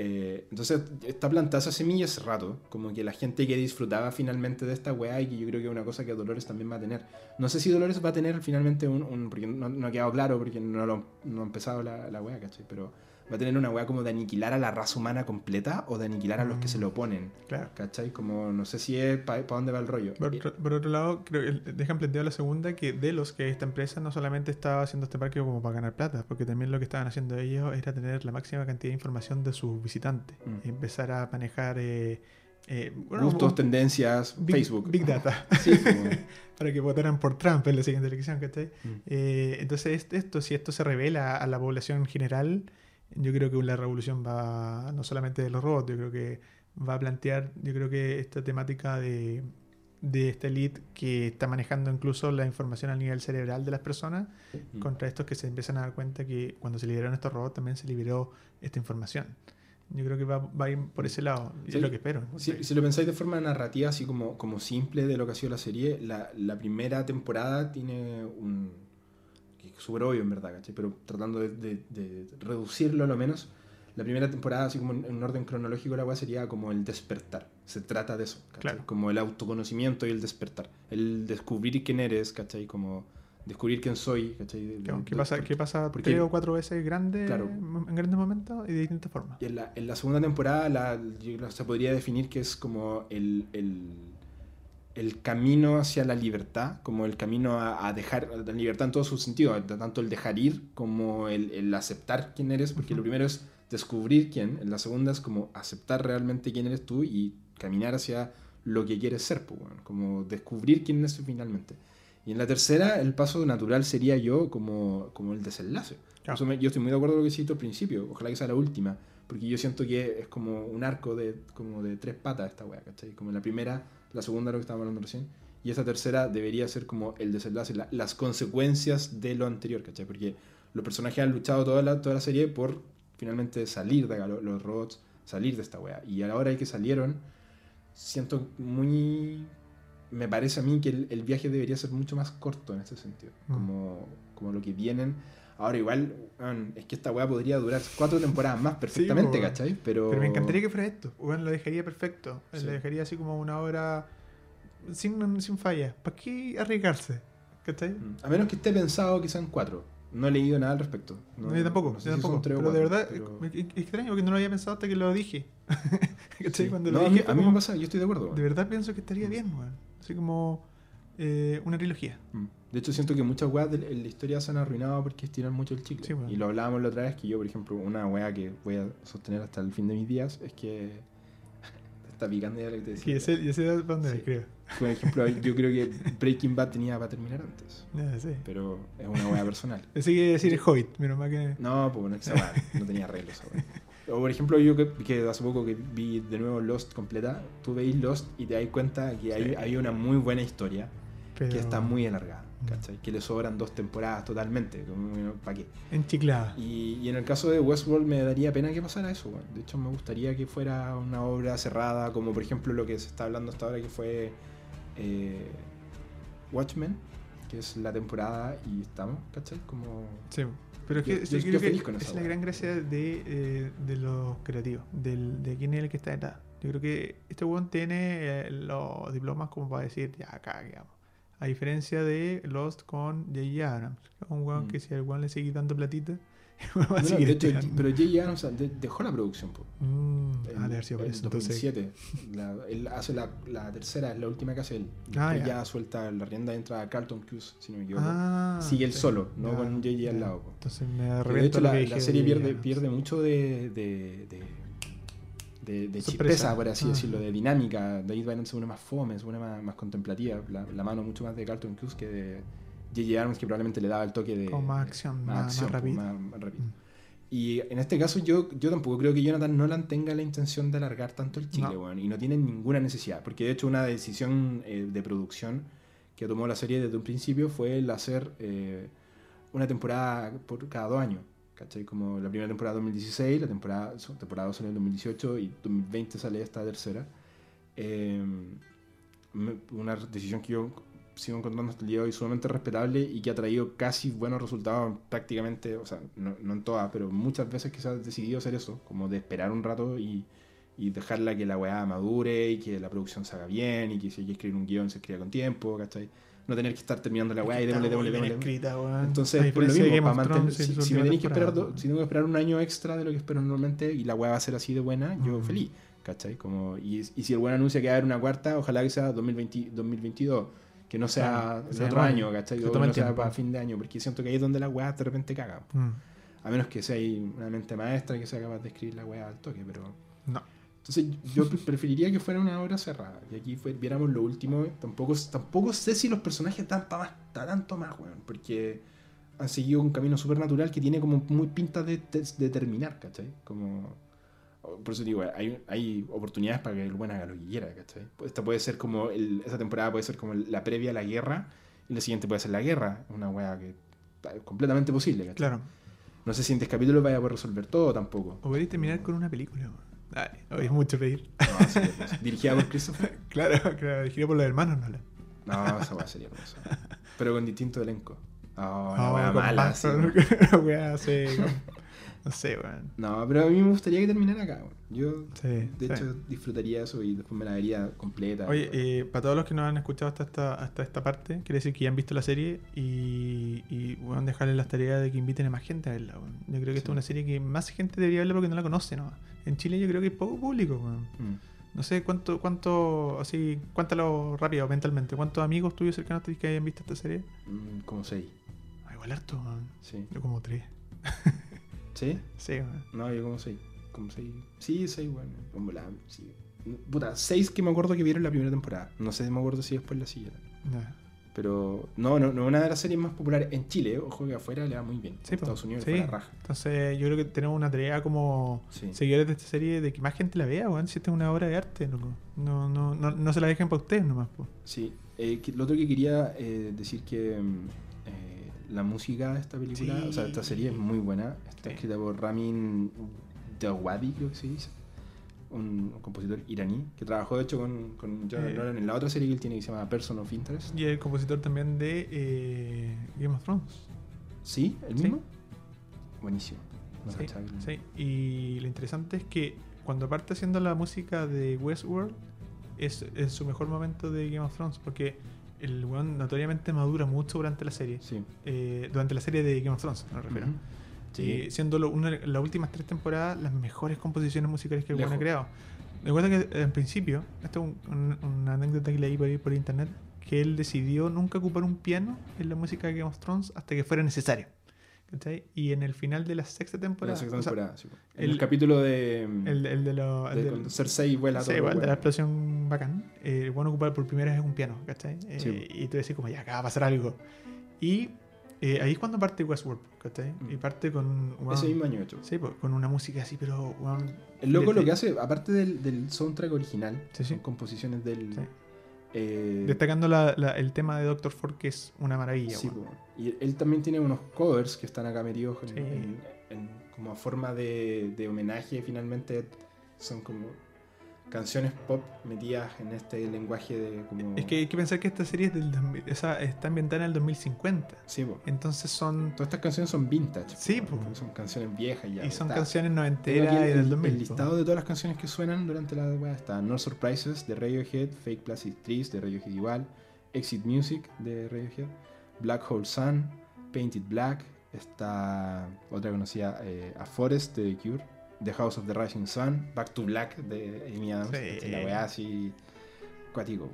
Eh, entonces, está plantada esa semilla hace rato, como que la gente que disfrutaba finalmente de esta weá y que yo creo que es una cosa que Dolores también va a tener. No sé si Dolores va a tener finalmente un, un- porque no, ha quedado claro, porque no, lo, no ha empezado la, la weá, ¿cachai? Pero va a tener una weá como de aniquilar a la raza humana completa o de aniquilar a los que se le oponen, Claro. ¿cachai? Como no sé si es para dónde va el rollo. Por Eh, otro, por otro lado, creo que dejan planteado la segunda que Delos, que esta empresa no solamente estaba haciendo este parque como para ganar plata, porque también lo que estaban haciendo ellos era tener la máxima cantidad de información de sus visitantes Mm. y empezar a manejar eh, eh, bueno, gustos, un- tendencias, Big, Facebook. Big Data, <laughs> Sí, como- <laughs> para que votaran por Trump en la siguiente elección, ¿cachai? Mm. Eh, entonces, est- esto, si esto se revela a la población en general, yo creo que la revolución va no solamente de los robots, yo creo que va a plantear, yo creo que esta temática de, de esta elite que está manejando incluso la información a nivel cerebral de las personas, Mm. contra estos que se empiezan a dar cuenta que cuando se liberaron estos robots también se liberó esta información. Yo creo que va, va a ir por ese lado, Sí. es lo que espero. Si, si lo pensáis de forma narrativa, así como, como simple de lo que ha sido la serie, la, la primera temporada tiene un. Súper obvio en verdad, ¿cachai? Pero tratando de, de- de reducirlo a lo menos, la primera temporada, así como en, en orden cronológico, la weá sería como el despertar. Se trata de eso, ¿cachai? Claro. Como el autoconocimiento y el despertar. El descubrir quién eres, ¿cachai? Como descubrir quién soy, ¿cachai? De- ¿Qué pasa, qué pasa porque- tres o cuatro veces grande Claro. en grandes momentos y de distintas formas? Y en la, en la segunda temporada la, se podría definir que es como el, el, el camino hacia la libertad, como el camino a, a dejar la libertad en todos sus sentidos, tanto el dejar ir como el, el aceptar quién eres, porque lo Ujú. primero es descubrir quién, en la segunda es como aceptar realmente quién eres tú y caminar hacia lo que quieres ser, pues, bueno, como descubrir quién eres finalmente. Y en la tercera, el paso natural sería yo como, como el desenlace. Claro. me- yo estoy muy de acuerdo con lo que hiciste al principio. Ojalá que sea la última. Porque yo siento que es como un arco de, como de tres patas esta wea, ¿cachai? Como la primera, la segunda, lo que estábamos hablando recién. Y esta tercera debería ser como el desenlace, la- las consecuencias de lo anterior, ¿cachai? Porque los personajes han luchado toda la, toda la serie por finalmente salir de acá, lo- los robots, salir de esta wea. Y a la hora de que salieron, siento muy... Me parece a mí que el, el viaje debería ser mucho más corto en este sentido. Mm. Como, como lo que vienen. Ahora igual, es que esta weá podría durar cuatro temporadas más perfectamente, weón. ¿cachai? Pero, Pero me encantaría que fuera esto. Bueno, lo dejaría perfecto. Sí. Lo dejaría así como una obra sin, sin falla. ¿Para qué arriesgarse? ¿Cachai? Mm, A menos que esté pensado que sean cuatro. No he leído nada al respecto. No, yo tampoco, no sé yo si tampoco. Pero de cuatro, verdad, pero- es, extraño porque no lo había pensado hasta que lo dije. <laughs> ¿Cachai? Sí. Cuando No, lo a dije, mí, fue a mí me como- pasa, yo estoy de acuerdo. de verdad pienso que estaría bien, weón. Así como eh, una trilogía. Mm. De hecho, siento que muchas weas de la historia se han arruinado porque estiran mucho el chicle. Sí, weón. Y lo hablábamos la otra vez, que yo, por ejemplo, una wea que voy a sostener hasta el fin de mis días es que... <laughs> está picando ya lo que te Sí, decía. ya sé, ya sé de dónde Sí. creo. Por ejemplo, <laughs> yo creo que Breaking Bad tenía para terminar antes. Ya sé. Pero es una wea personal. <laughs> Iba a decir el Hobbit, menos mal que. No, pues no, esa no tenía arreglo esa weá. O por ejemplo, yo que, que hace poco que vi de nuevo Lost completa, tú veis Lost y te das cuenta que hay, Sí. hay una muy buena historia Pero que está muy alargada. ¿cachai? Que le sobran dos temporadas totalmente, ¿para qué? enchiclada. Y, y en el caso de Westworld me daría pena que pasara eso, weón. De hecho, me gustaría que fuera una obra cerrada, como por ejemplo lo que se está hablando hasta ahora, que fue eh, Watchmen, que es la temporada y estamos, ¿cachai? Como... Sí, pero es Yo- que yo creo que con es la gran gracia de, eh, de los creativos, del, de quién es el que está detrás. Yo creo que este weón tiene eh, los diplomas como para decir, ya acá, digamos. A diferencia de Lost con J.J. Abrams, un weón Mm. que si al weón le sigue dando platita, <laughs> el weón va a No, no, seguir de hecho, pero J.J. Abrams de- dejó la producción. Mm, En- ah, haber sido por en eso. Entonces, 2007. La- él hace la, la tercera, es la última que hace él. Ah, Después ya. ya. suelta la rienda entra a Carlton Cuse, si no me equivoco. ah, Sigue él sí, solo, no ya, con J.J. al lado, po. Entonces me de hecho, la, la serie de pierde, pierde mucho de, de, de, de, de chispeza, por así Ah. decirlo, de dinámica. David Byron se une más fome, se une más, más contemplativa. La, la mano mucho más de Carlton Cuse que de J.J. Abrams, que probablemente le daba el toque de. Con más acción, más- más acción, pues, rápido. más- más rápido. Mm. Y en este caso yo, yo tampoco creo que Jonathan Nolan tenga la intención de alargar tanto el chicle, No. weón, y no tiene ninguna necesidad, porque de hecho una decisión eh, de producción que tomó la serie desde un principio fue el hacer eh, una temporada por cada dos años, ¿cachai? Como la primera temporada 2016, la temporada, temporada 2 sale en 2018 y 2020 sale esta tercera. Eh, una decisión que yo sigo encontrando hasta el día de hoy sumamente respetable y que ha traído casi buenos resultados prácticamente, o sea, no, no en todas, pero muchas veces que se ha decidido hacer eso, como de esperar un rato y, y dejarla que la weá madure y que la producción se haga bien y que si hay que escribir un guion se escriba con tiempo, ¿cachai? No tener que estar terminando la weá y démosle, démosle, démosle. Entonces, por lo mismo, para mantener, si, si me tenéis que esperar, do- si tengo que esperar un año extra de lo que espero normalmente y la weá va a ser así de buena, yo feliz, ¿cachai? Como, y, y si el buen anuncia que va a haber una cuarta, ojalá que sea 2020, 2022, que no sea Claro, el otro año, ¿cachai? que O no sea para fin de año, porque siento que ahí es donde las weas de repente cagan. Mm, A menos que sea ahí una mente maestra que sea capaz de escribir la wea al toque, pero... No. Entonces yo pre- preferiría que fuera una obra cerrada. Y aquí fue- viéramos lo último. Tampoco, tampoco sé si los personajes dan para tanto más, weón. Porque han seguido un camino súper natural que tiene como muy pinta de, de, de terminar, ¿cachai? Como... Por eso digo, hay, hay oportunidades para que el buen haga lo que quiera, ¿cachai? Esta puede ser como... El, esa temporada puede ser como la previa a la guerra. Y la siguiente puede ser la guerra. Una wea que... Es completamente posible, ¿cachai? Claro. No sé si en 10 capítulos vaya a poder resolver todo tampoco. O podéis terminar con una película. weón. Ay, hoy es mucho pedir. No, sería hermoso. Dirigida por Christopher. <laughs> Claro, claro, dirigido por los hermanos Nolan. No, esa weá sería hermosa. Pero con distinto elenco. Oh, <laughs> Oh, una mala. sí, weón. <laughs> una weá así, con- No sé, weón. No, pero a mí me gustaría que terminara acá, weón. Yo, Sí, de sí. hecho, disfrutaría eso y después me la vería completa. Oye, weón. eh, para todos los que no han escuchado hasta esta, hasta esta parte, quiere decir que ya han visto la serie y, y bueno, dejarles las tareas de que inviten a más gente a verla. weón. Yo creo que esta es una serie que más gente debería verla porque no la conoce, ¿no? En Chile yo creo que hay poco público, weón. Mm. No sé cuánto, cuánto, así, cuéntalo rápido, mentalmente. ¿Cuántos amigos tuyos cercanos que hayan visto esta serie? Mm, como seis. Ah, igual harto, weón. Sí. Yo como tres. <laughs> ¿Sí? Sí, weón. No, yo como seis. Como seis. Sí, seis, bueno. Como la, sí. Puta, seis que me acuerdo que vieron la primera temporada. No sé, me acuerdo si después la siguieron. Ya. Pero no, no, no una de las series más populares en Chile. Ojo que afuera le va muy bien. Sí, en. Estados Unidos Sí. le fue la raja. Entonces yo creo que tenemos una tarea como Sí. seguidores de esta serie de que más gente la vea, weón. Si esta es una obra de arte, loco. No, no, no, no se la dejen para ustedes nomás, po. Sí. Eh, lo otro que quería eh, decir que mm, la música de esta película, o sea, esta serie es muy buena. Está Sí. escrita por Ramin Djawadi, creo que se dice. Un, compositor iraní que trabajó de hecho con, con Jonathan Eh. Nolan en la otra serie que él tiene que se llama Person of Interest. Y el compositor también de eh, Game of Thrones. ¿Sí? ¿El Sí. mismo? Buenísimo. No Sí, sí. Y lo interesante es que cuando parte haciendo la música de Westworld, es, es su mejor momento de Game of Thrones, porque el weón notoriamente madura mucho durante la serie. Sí. Eh, durante la serie de Game of Thrones, me refiero. Sí. Siendo lo- una- las últimas tres temporadas las mejores composiciones musicales que el weón ha creado. Recuerda que en principio, esto es un- un- una anécdota que leí por, por internet, que él decidió nunca ocupar un piano en la música de Game of Thrones hasta que fuera necesario. ¿Cachai? Y en el final de la sexta La temporada, sexta o sea, temporada, sí. En el- el, capítulo de. el, el de lo- el de cuando Cersei vuela sí, todo. igual, de la bueno. explosión bacán, eh, el bueno ocupar por primera vez un piano, ¿cachai? Eh, Sí. Y tú decís como, ya, acá va a pasar algo. Y eh, ahí es cuando parte Westworld, ¿cachai? Mm. Y parte con... weón, Ese mismo año hecho. Sí, pues, con una música así, pero... weón, El loco Fíjate. lo que hace, aparte del, del soundtrack original, Sí, sí. son composiciones del. Sí. Eh, Destacando la- la- el tema de Doctor Ford, que es una maravilla. sí, y él también tiene unos covers que están acá metidos en- Sí. en- en- como a forma de, de homenaje. Finalmente son como canciones pop metidas en este lenguaje de como. Es que hay que pensar que esta serie es del 2000 esa está ambientada en el 2050. Sí, po. Entonces son... Todas estas canciones son vintage. Sí, po, Son canciones viejas ya. y son Está- canciones noventeras y el, del el 2000. po. listado de todas las canciones que suenan durante la weá. Está No Surprises de Radiohead, Fake Plastic Trees de Radiohead igual, Exit Music de Radiohead, Black Hole Sun, Painted Black, está otra conocida, eh, A Forest de The Cure, The House of the Rising Sun, Back to Black de Amy Adams, Sí. la weá así cuático.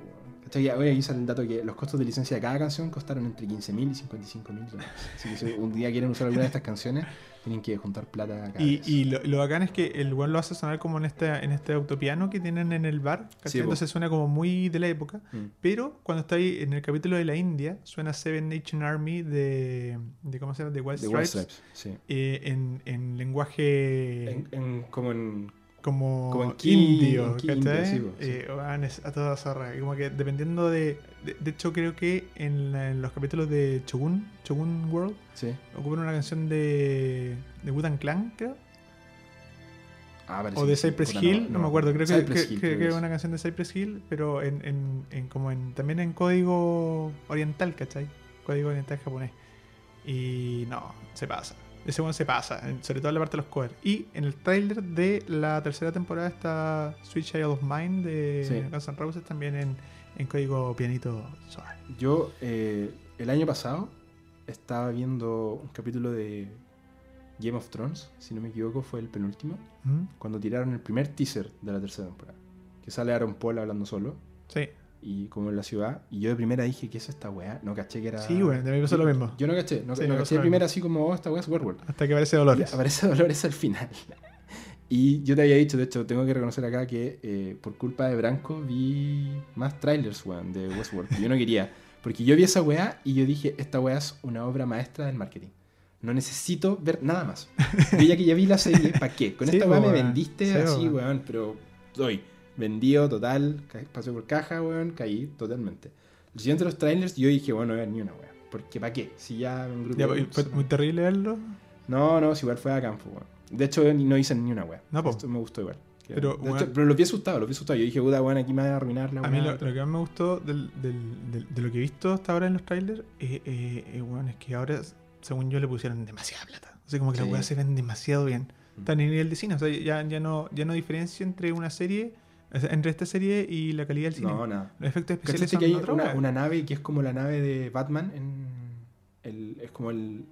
Ya, Hoy aquí sale el dato que los costos de licencia de cada canción costaron entre 15.000 y 55.000 dólares. Así que si un día quieren usar alguna de estas canciones, tienen que juntar plata cada Y, vez. y lo, lo bacán es que el weón lo hace sonar como en este, en este autopiano que tienen en el bar. Sí. Entonces suena como muy de la época. Mm. Pero cuando está ahí en el capítulo de la India, suena Seven Nation Army de, de ¿cómo se llama? De White De Stripes. White Stripes, sí. eh, en, en lenguaje En, en- como en. como, como en indio, indio, sí, sí. Eh, a toda zorra. Como que dependiendo de, de. de hecho, creo que en, la- en los capítulos de Shogun, Shogun World, Sí. ocupan una canción de. de Wutan Clan, creo. Ah, parece O de sí. Cypress Hill, no, me acuerdo, creo que, que- Hill, creo que es una canción de Cypress Hill, pero en, en, en como en, también en código oriental, ¿cachai? Código oriental japonés. Y no, se pasa. Ese one se pasa, sobre todo en la parte de los covers. Y en el tráiler de la tercera temporada está Sweet Child of Mine de Sí. Guns N' Roses también en, en código pianito suave. Yo, eh, el año pasado, estaba viendo un capítulo de Game of Thrones, si no me equivoco, fue el penúltimo, ¿Mm? cuando tiraron el primer teaser de la tercera temporada. Que sale Aaron Paul hablando solo, Sí, y como en la ciudad, y yo de primera dije, ¿qué es esta weá? No caché que era. sí, bueno, también pasó lo mismo. Yo no caché, no, Sí, no caché de primera así como, oh, esta weá es Werewolf. Hasta que aparece Y Dolores. aparece Dolores al final. Y yo te había dicho, de hecho, tengo que reconocer acá que eh, por culpa de Branco vi más trailers, weón, de Westworld. que Yo no quería. Porque yo vi esa weá y yo dije, esta weá es una obra maestra del marketing. No necesito ver nada más. Yo ya que ya vi la serie, ¿para qué? Con Sí, esta weá me vendiste Sí, así, weón. pero doy. Vendido total, pasé por caja, weón, caí totalmente. El siguiente de los trailers, yo dije, bueno, no voy a ver ni una weá. Porque ¿para qué? Si ya un grupo Ya, fue muy terrible verlo. no, no, si igual fue a campo, weón. De hecho, no hice ni una weá. No. Esto me gustó igual. Pero, hecho, pero lo vi asustado, lo vi asustado. Yo dije, puta, weón, aquí me van a arruinar la A mí lo, lo que más me gustó del- del- del- de lo que he visto hasta ahora en los trailers eh, eh, eh, bueno, es que ahora según yo, le pusieron demasiada plata. O sea, como que las weas se ven demasiado bien. Mm. Están en nivel de cine. O sea, ya, ya, no, ya no diferencia entre una serie, entre esta serie y la calidad del cine. No, nada. Los efectos especiales ¿Cachaste son que hay otra una, wea. una nave que es como la nave de Batman? En el, es como el.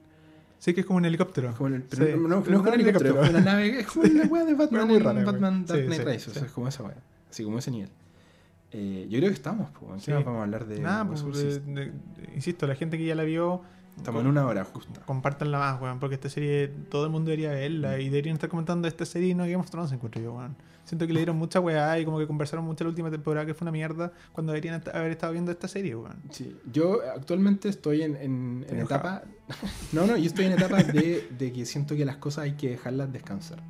Sí, que es como un helicóptero. es como el- pero Sí. no, no, no es como un helicóptero, es una nave. Es como la wea de Batman muy en rara. Batman Dark Sí, Knight sí, Rises. o sea, sí. es como esa wea. Así como ese nivel. Eh, yo creo que estamos, pues. ¿Qué Sí. más vamos a hablar de.? Nada, pues, de- insisto, la gente que ya la vio, Estamos en una hora justa. compártanla más, weón, porque esta serie todo el mundo debería Mm. verla y deberían estar comentando esta serie y no Game of Thrones, encuentro yo, weón. Siento que le dieron mucha weá y como que conversaron mucho la última temporada que fue una mierda cuando deberían haber estado viendo esta serie, weón. Sí, yo actualmente estoy en, en- etapa. <laughs> No, no, yo estoy en etapa de, de que siento que las cosas hay que dejarlas descansar.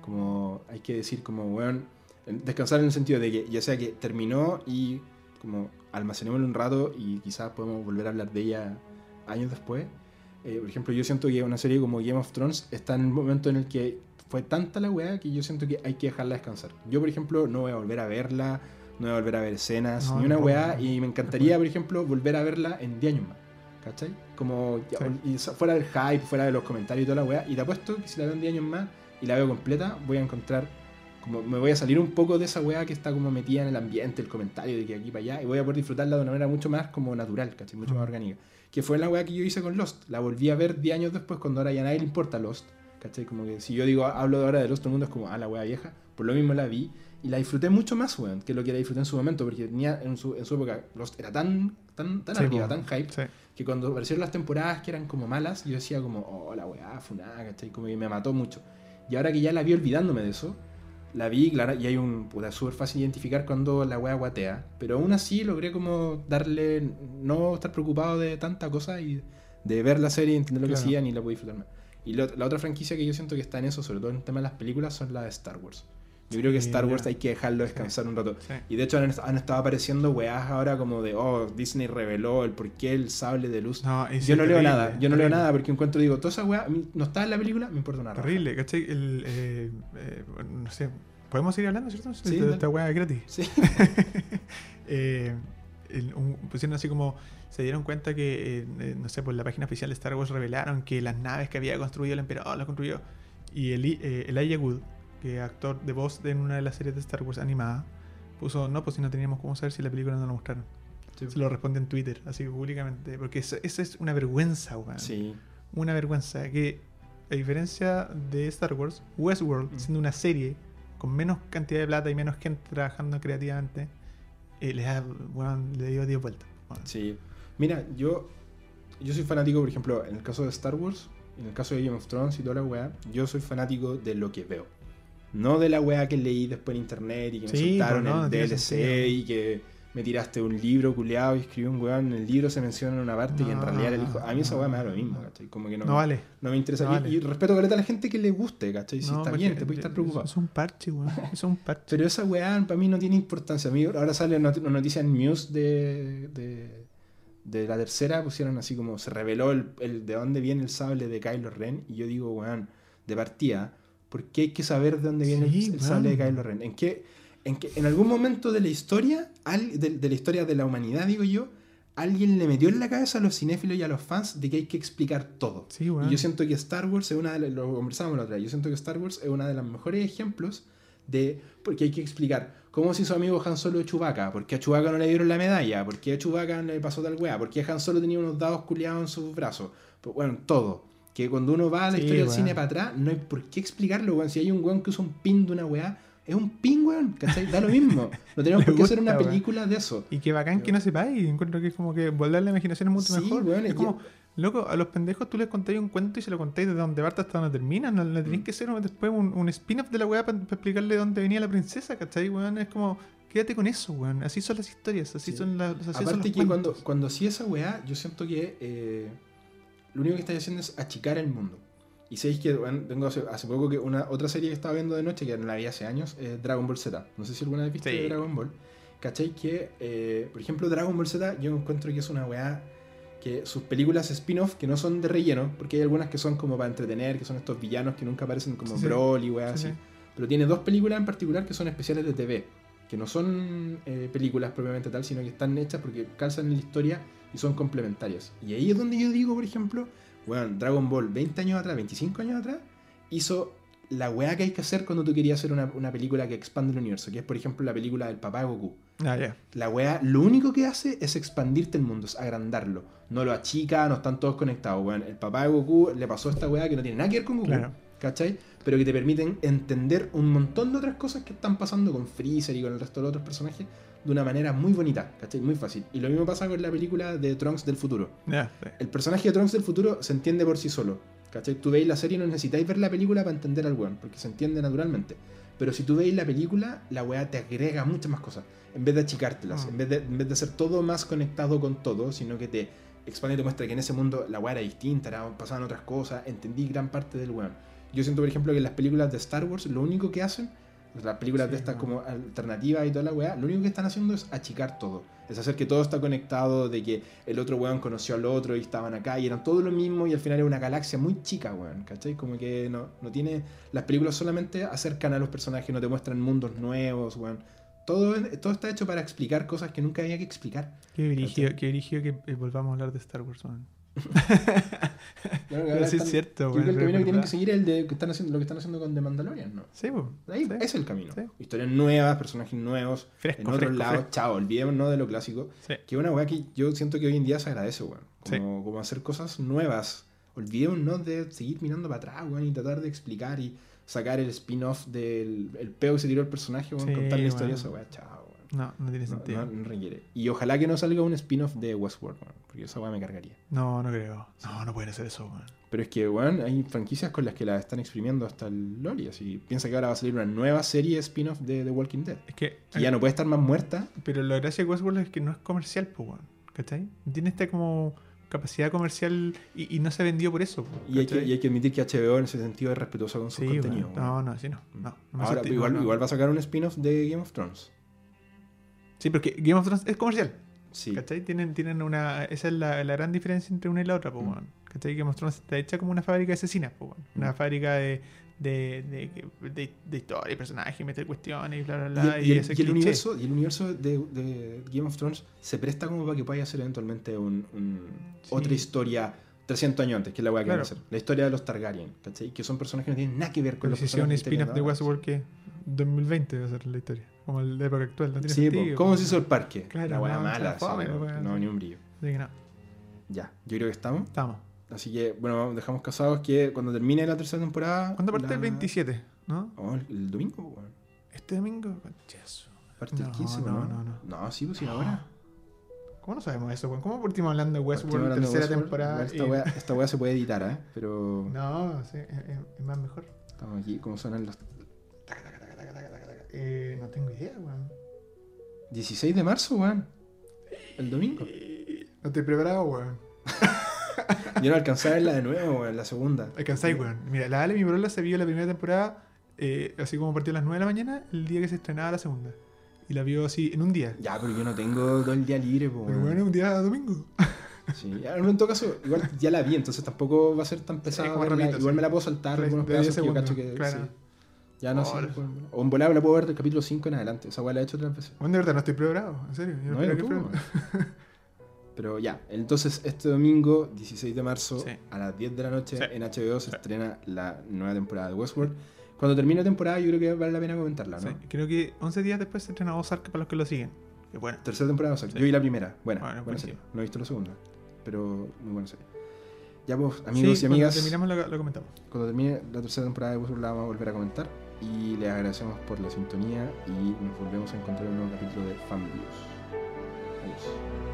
Como hay que decir, como, weón, descansar en el sentido de que ya sea que terminó y como almacenémoslo un rato y quizás podemos volver a hablar de ella años después. Eh, por ejemplo, yo siento que una serie como Game of Thrones está en un momento en el que fue tanta la weá que yo siento que hay que dejarla descansar. Yo, por ejemplo, no voy a volver a verla, no voy a volver a ver escenas, No, ni una tampoco, weá, no. y me encantaría, por ejemplo, volver a verla en 10 años más. ¿Cachai? Como Sí. y fuera del hype, fuera de los comentarios y toda la weá. Y te apuesto que si la veo en 10 años más y la veo completa, voy a encontrar. Como me voy a salir un poco de esa weá que está como metida en el ambiente, el comentario de que aquí para allá, y voy a poder disfrutarla de una manera mucho más como natural, ¿cachai? Mucho más orgánica. Que fue la weá que yo hice con Lost. La volví a ver 10 años después cuando ahora ya a nadie le importa Lost. ¿Cachai? Como que si yo digo, hablo de ahora de Lost, todo el mundo es como, ah, la weá vieja. Por lo mismo la vi y la disfruté mucho más, weón, que lo que la disfruté en su momento, porque tenía en su, en su época Lost era tan, tan, tan Sí, arriba, tan hype, Sí. que cuando aparecieron las temporadas que eran como malas, yo decía como, oh, la weá, funada, ¿cachai? Como que me mató mucho. Y ahora que ya la vi olvidándome de eso, la vi, claro, y hay un puta súper fácil identificar cuando la weá guatea, pero aún así logré como darle, no estar preocupado de tanta cosa y de ver la serie y entender lo que hacían y la pude disfrutar más. Y lo- la otra franquicia que yo siento que está en eso, sobre todo en el tema de las películas, son las de Star Wars. Yo creo que Star Wars hay que dejarlo descansar un rato. Y de hecho han, han estado apareciendo weás ahora como de, oh, Disney reveló el por qué el sable de luz. No, yo no leo nada, yo no leo nada porque encuentro, digo, toda esa weá a mí no está en la película, me importa raja. Terrible, ¿cachai? El, eh, eh, no sé, ¿podemos seguir hablando, cierto? Sí, Esta-. Esta weá es gratis. Sí. <laughs> Eh, el- un- pusieron así como se dieron cuenta que eh, eh, no sé por la página oficial de Star Wars revelaron que las naves que había construido el emperador las construyó y el eh, Elijah Wood que actor de voz de en una de las series de Star Wars animada puso no pues si no teníamos cómo saber si la película no la mostraron Sí. se lo responde en Twitter así públicamente porque eso, eso es una vergüenza weón Sí. una vergüenza que a diferencia de Star Wars Westworld Mm. siendo una serie con menos cantidad de plata y menos gente trabajando creativamente eh, le da weón, le dio 10 vueltas. Sí. Mira, yo, yo soy fanático, por ejemplo, en el caso de Star Wars, en el caso de Game of Thrones y toda la weá, yo soy fanático de lo que veo. No de la weá que leí después en internet y que me Sí, soltaron pues no, no el DLC y que me tiraste un libro culeado y escribí un weón. En el libro se menciona en una parte que en No, realidad era el hijo. A mí esa no, weá me da lo no, mismo, no. ¿cachai? Como que no, no vale no me interesa. no Y- y, respeto caleta a la gente que le guste, ¿cachai? Si No, está bien, te puedes estar es- preocupado. Es un parche, weón. Es un parche. Pero esa weá para mí no tiene importancia. A mí ahora sale una noticia en News de, de, de la tercera, pusieron así como se reveló el, el de dónde viene el sable de Kylo Ren. Y yo digo, weón, de partida, ¿por qué hay que saber de dónde viene el- Sí, el, sable de Kylo Ren? ¿En qué, en qué- en algún momento de la historia, al- de, de la historia de la humanidad, digo yo, alguien le metió en la cabeza a los cinéfilos y a los fans de que hay que explicar todo? Sí. Y yo siento que Star Wars es una de las, lo conversábamos la otra vez, yo siento que Star Wars es una de los mejores ejemplos de, porque hay que explicar cómo se hizo amigo Han Solo de Chewbacca, por qué a Chewbacca no le dieron la medalla, por qué a Chewbacca le pasó tal weá, por qué Han Solo tenía unos dados culiados en sus brazos, Pues, bueno, todo. Que cuando uno va a la Sí, historia del weón. cine para atrás, no hay por qué explicarlo, weón. Si hay un weón que usa un pin de una weá, es un pin, weón, ¿cachai? Da lo mismo. <laughs> No tenemos por qué hacer una weón. película de eso. Y qué bacán que no sepáis. Encuentro que es como que volar la imaginación es mucho Sí, mejor. weón, es como, loco, a los pendejos tú les contáis un cuento y se lo contáis desde donde parte hasta donde termina. No le tenéis Mm. que hacer después un, un spin-off de la weá para explicarle dónde venía la princesa, ¿cachai, weón? Es como, quédate con eso, weón. Así son las historias, así Sí. son las así son Aparte los que cuando, cuentos. cuando sí esa weá, yo siento que eh, lo único que estáis haciendo es achicar el mundo. Y sabéis que bueno, tengo hace, hace poco que una otra serie que estaba viendo de noche, que no la vi hace años, es Dragon Ball Z. No sé si alguna vez viste Sí. Dragon Ball. ¿Cachai? Que, eh, por ejemplo, Dragon Ball Z, yo encuentro que es una weá que sus películas spin-off, que no son de relleno, porque hay algunas que son como para entretener, que son estos villanos que nunca aparecen como Sí. Broly y weá Sí, así. sí. Pero tiene dos películas en particular que son especiales de TV, que no son eh, películas propiamente tal, sino que están hechas porque calzan en la historia y son complementarias. Y ahí es donde yo digo, por ejemplo, Weón, Dragon Ball 20 años atrás, 25 años atrás, hizo la weá que hay que hacer cuando tú querías hacer una, una película que expande el universo, que es por ejemplo la película del papá de Goku. Ah, ya. La weá, lo único que hace es expandirte el mundo, es agrandarlo. No lo achica, no están todos conectados, weón. El papá de Goku le pasó esta weá que no tiene nada que ver con Goku, Claro. ¿cachai? Pero que te permiten entender un montón de otras cosas que están pasando con Freezer y con el resto de los otros personajes de una manera muy bonita, ¿cachai? Muy fácil. Y lo mismo pasa con la película de Trunks del futuro. Sí. El personaje de Trunks del futuro se entiende por sí solo. ¿Cachai? Tú veis la serie y no necesitáis ver la película para entender al weón, porque se entiende naturalmente. Pero si tú veis la película, la weá te agrega muchas más cosas. En vez de achicártelas, Ah. en, vez de, en vez de hacer todo más conectado con todo, sino que te expande y te muestra que en ese mundo la weá era distinta, era- pasaban otras cosas, entendí gran parte del weón. Yo siento, por ejemplo, que en las películas de Star Wars, lo único que hacen, las películas de estas weón. como alternativas y toda la weá, lo único que están haciendo es achicar todo. Es hacer que todo está conectado, de que el otro weón conoció al otro y estaban acá y eran todo lo mismo y al final era una galaxia muy chica, weón, ¿cachai? Como que no, no tiene... Las películas solamente acercan a los personajes, no te muestran mundos nuevos, weón. Todo, todo está hecho para explicar cosas que nunca había que explicar. Qué dirigido, qué dirigido que eh, volvamos a hablar de Star Wars, man. Bueno, Pero ahora sí es cierto, yo creo que el camino que tienen que seguir es el de que están haciendo, lo que están haciendo con The Mandalorian, ¿no? Sí, pues. Ahí sí. es el camino. Sí. Historias nuevas, personajes nuevos, Fresco, en otros fresco, lados. fresco. Chao, olvidémonos de lo clásico. Sí. Que es una weá que yo siento que hoy en día se agradece, weón. Como, como hacer cosas nuevas. Olvidémonos de seguir mirando para atrás, weón, y tratar de explicar y sacar el spin-off del el peo que se tiró el personaje, weón, contar la historia esa weá. Chao. No, no tiene sentido. no- no requiere. Y ojalá que no salga un spin-off de Westworld, weón, porque esa weá me cargaría. No, no creo. No, no pueden hacer eso, weón. Pero es que, weón, hay franquicias con las que la están exprimiendo hasta el Loli. Así piensa que ahora va a salir una nueva serie spin-off de The Walking Dead. Es que. Que ya no puede estar más muerta. Pero la gracia de Westworld es que no es comercial, pues, weón. ¿Cachai? Tiene esta como capacidad comercial y, y no se vendió por eso. Y hay, que, ¿cachai? y hay que admitir que HBO en ese sentido es respetuosa con Sí, weón. weón. No, no, sí, no. no, no Ahora, igual, igual va a sacar un spin-off de Game of Thrones. Sí, porque Game of Thrones es comercial. Sí. ¿Cachai? Tienen, tienen una. Esa es la, la gran diferencia entre una y la otra, pues, Mm. ¿Cachai? Game of Thrones está hecha como una fábrica de asesinas, pues. Una Mm. fábrica de, de, de, de, de historia y personajes, meter cuestiones y bla, bla, Y, bla. Y, y el, y el cliché. universo, y el universo de, Game of Thrones se presta como para que pueda hacer eventualmente un, un- Sí. otra historia 300 años antes, que es la weá que van a Claro. hacer. La historia de los Targaryen, ¿cachai? Que son personajes que no tienen nada que ver con Pero los si un personajes spin-off de. Westworld que 2020 va a ser la historia. Como el de época actual. No tiene Sí, sentido. ¿cómo se hizo el parque? Claro, la weá no, mala, fome, sí, no, no, ni un brillo. Así que no, Ya, yo creo que estamos. estamos. Así que, bueno, dejamos casados que cuando termine la tercera temporada. ¿Cuándo parte la- el 27? ¿No? Oh, el, el domingo, weón. ¿Este domingo? Conchazo. Parte el No, 15, no, ¿no? no, no. No, sí, pues sí, ahora. ¿Cómo no sabemos eso, weón? ¿Cómo partimos hablando de Westworld, hablando tercera Westworld. temporada? Esta y- weá, esta weá se puede editar, ¿eh? Pero <laughs> No, sí, es, es- más mejor. estamos aquí, ¿cómo suenan los. Eh, no tengo idea, weón. 16 de marzo, weón. El domingo. No estoy preparado, weón. <laughs> Yo no alcancé a verla de nuevo, weón, la segunda. Alcanzáis, weón. Mira, la Ale, mi brola, se vio la primera temporada, eh, así como partió a las 9 de la mañana, el día que se estrenaba la segunda. Y la vio así, en un día. Ya, pero yo no tengo todo el día libre, po, Pero weón. bueno, un día domingo. <laughs> Sí, en todo caso, igual ya la vi, entonces tampoco va a ser tan verla. rapidito, igual sí. me la puedo saltar algunos de 10 pedazos que yo cacho que. claro. sí. Ya no sé. Pues, O en volada la puedo ver del capítulo 5 en adelante. Esa weá la he hecho otras veces. Bueno, de verdad, no estoy preparado. En serio. Yo no, No, tú. <laughs> Pero ya, entonces este domingo, 16 de marzo, Sí. a las 10 de la noche, Sí. en HBO se Sí. estrena la nueva temporada de Westworld. Cuando termine la temporada, yo creo que vale la pena comentarla, ¿no? Creo que 11 días después se estrena Ozark para los que lo siguen. Que bueno. Tercera temporada, o sea, Sí. yo vi la primera. Buena, Bueno, buena serie. No he visto la segunda, pero muy buena serie. Ya pues, amigos y cuando amigas, terminamos lo, lo comentamos. cuando termine la tercera temporada de Westworld la vamos a volver a comentar. Y les agradecemos por la sintonía y nos volvemos a encontrar en un nuevo capítulo de Familios. Adiós.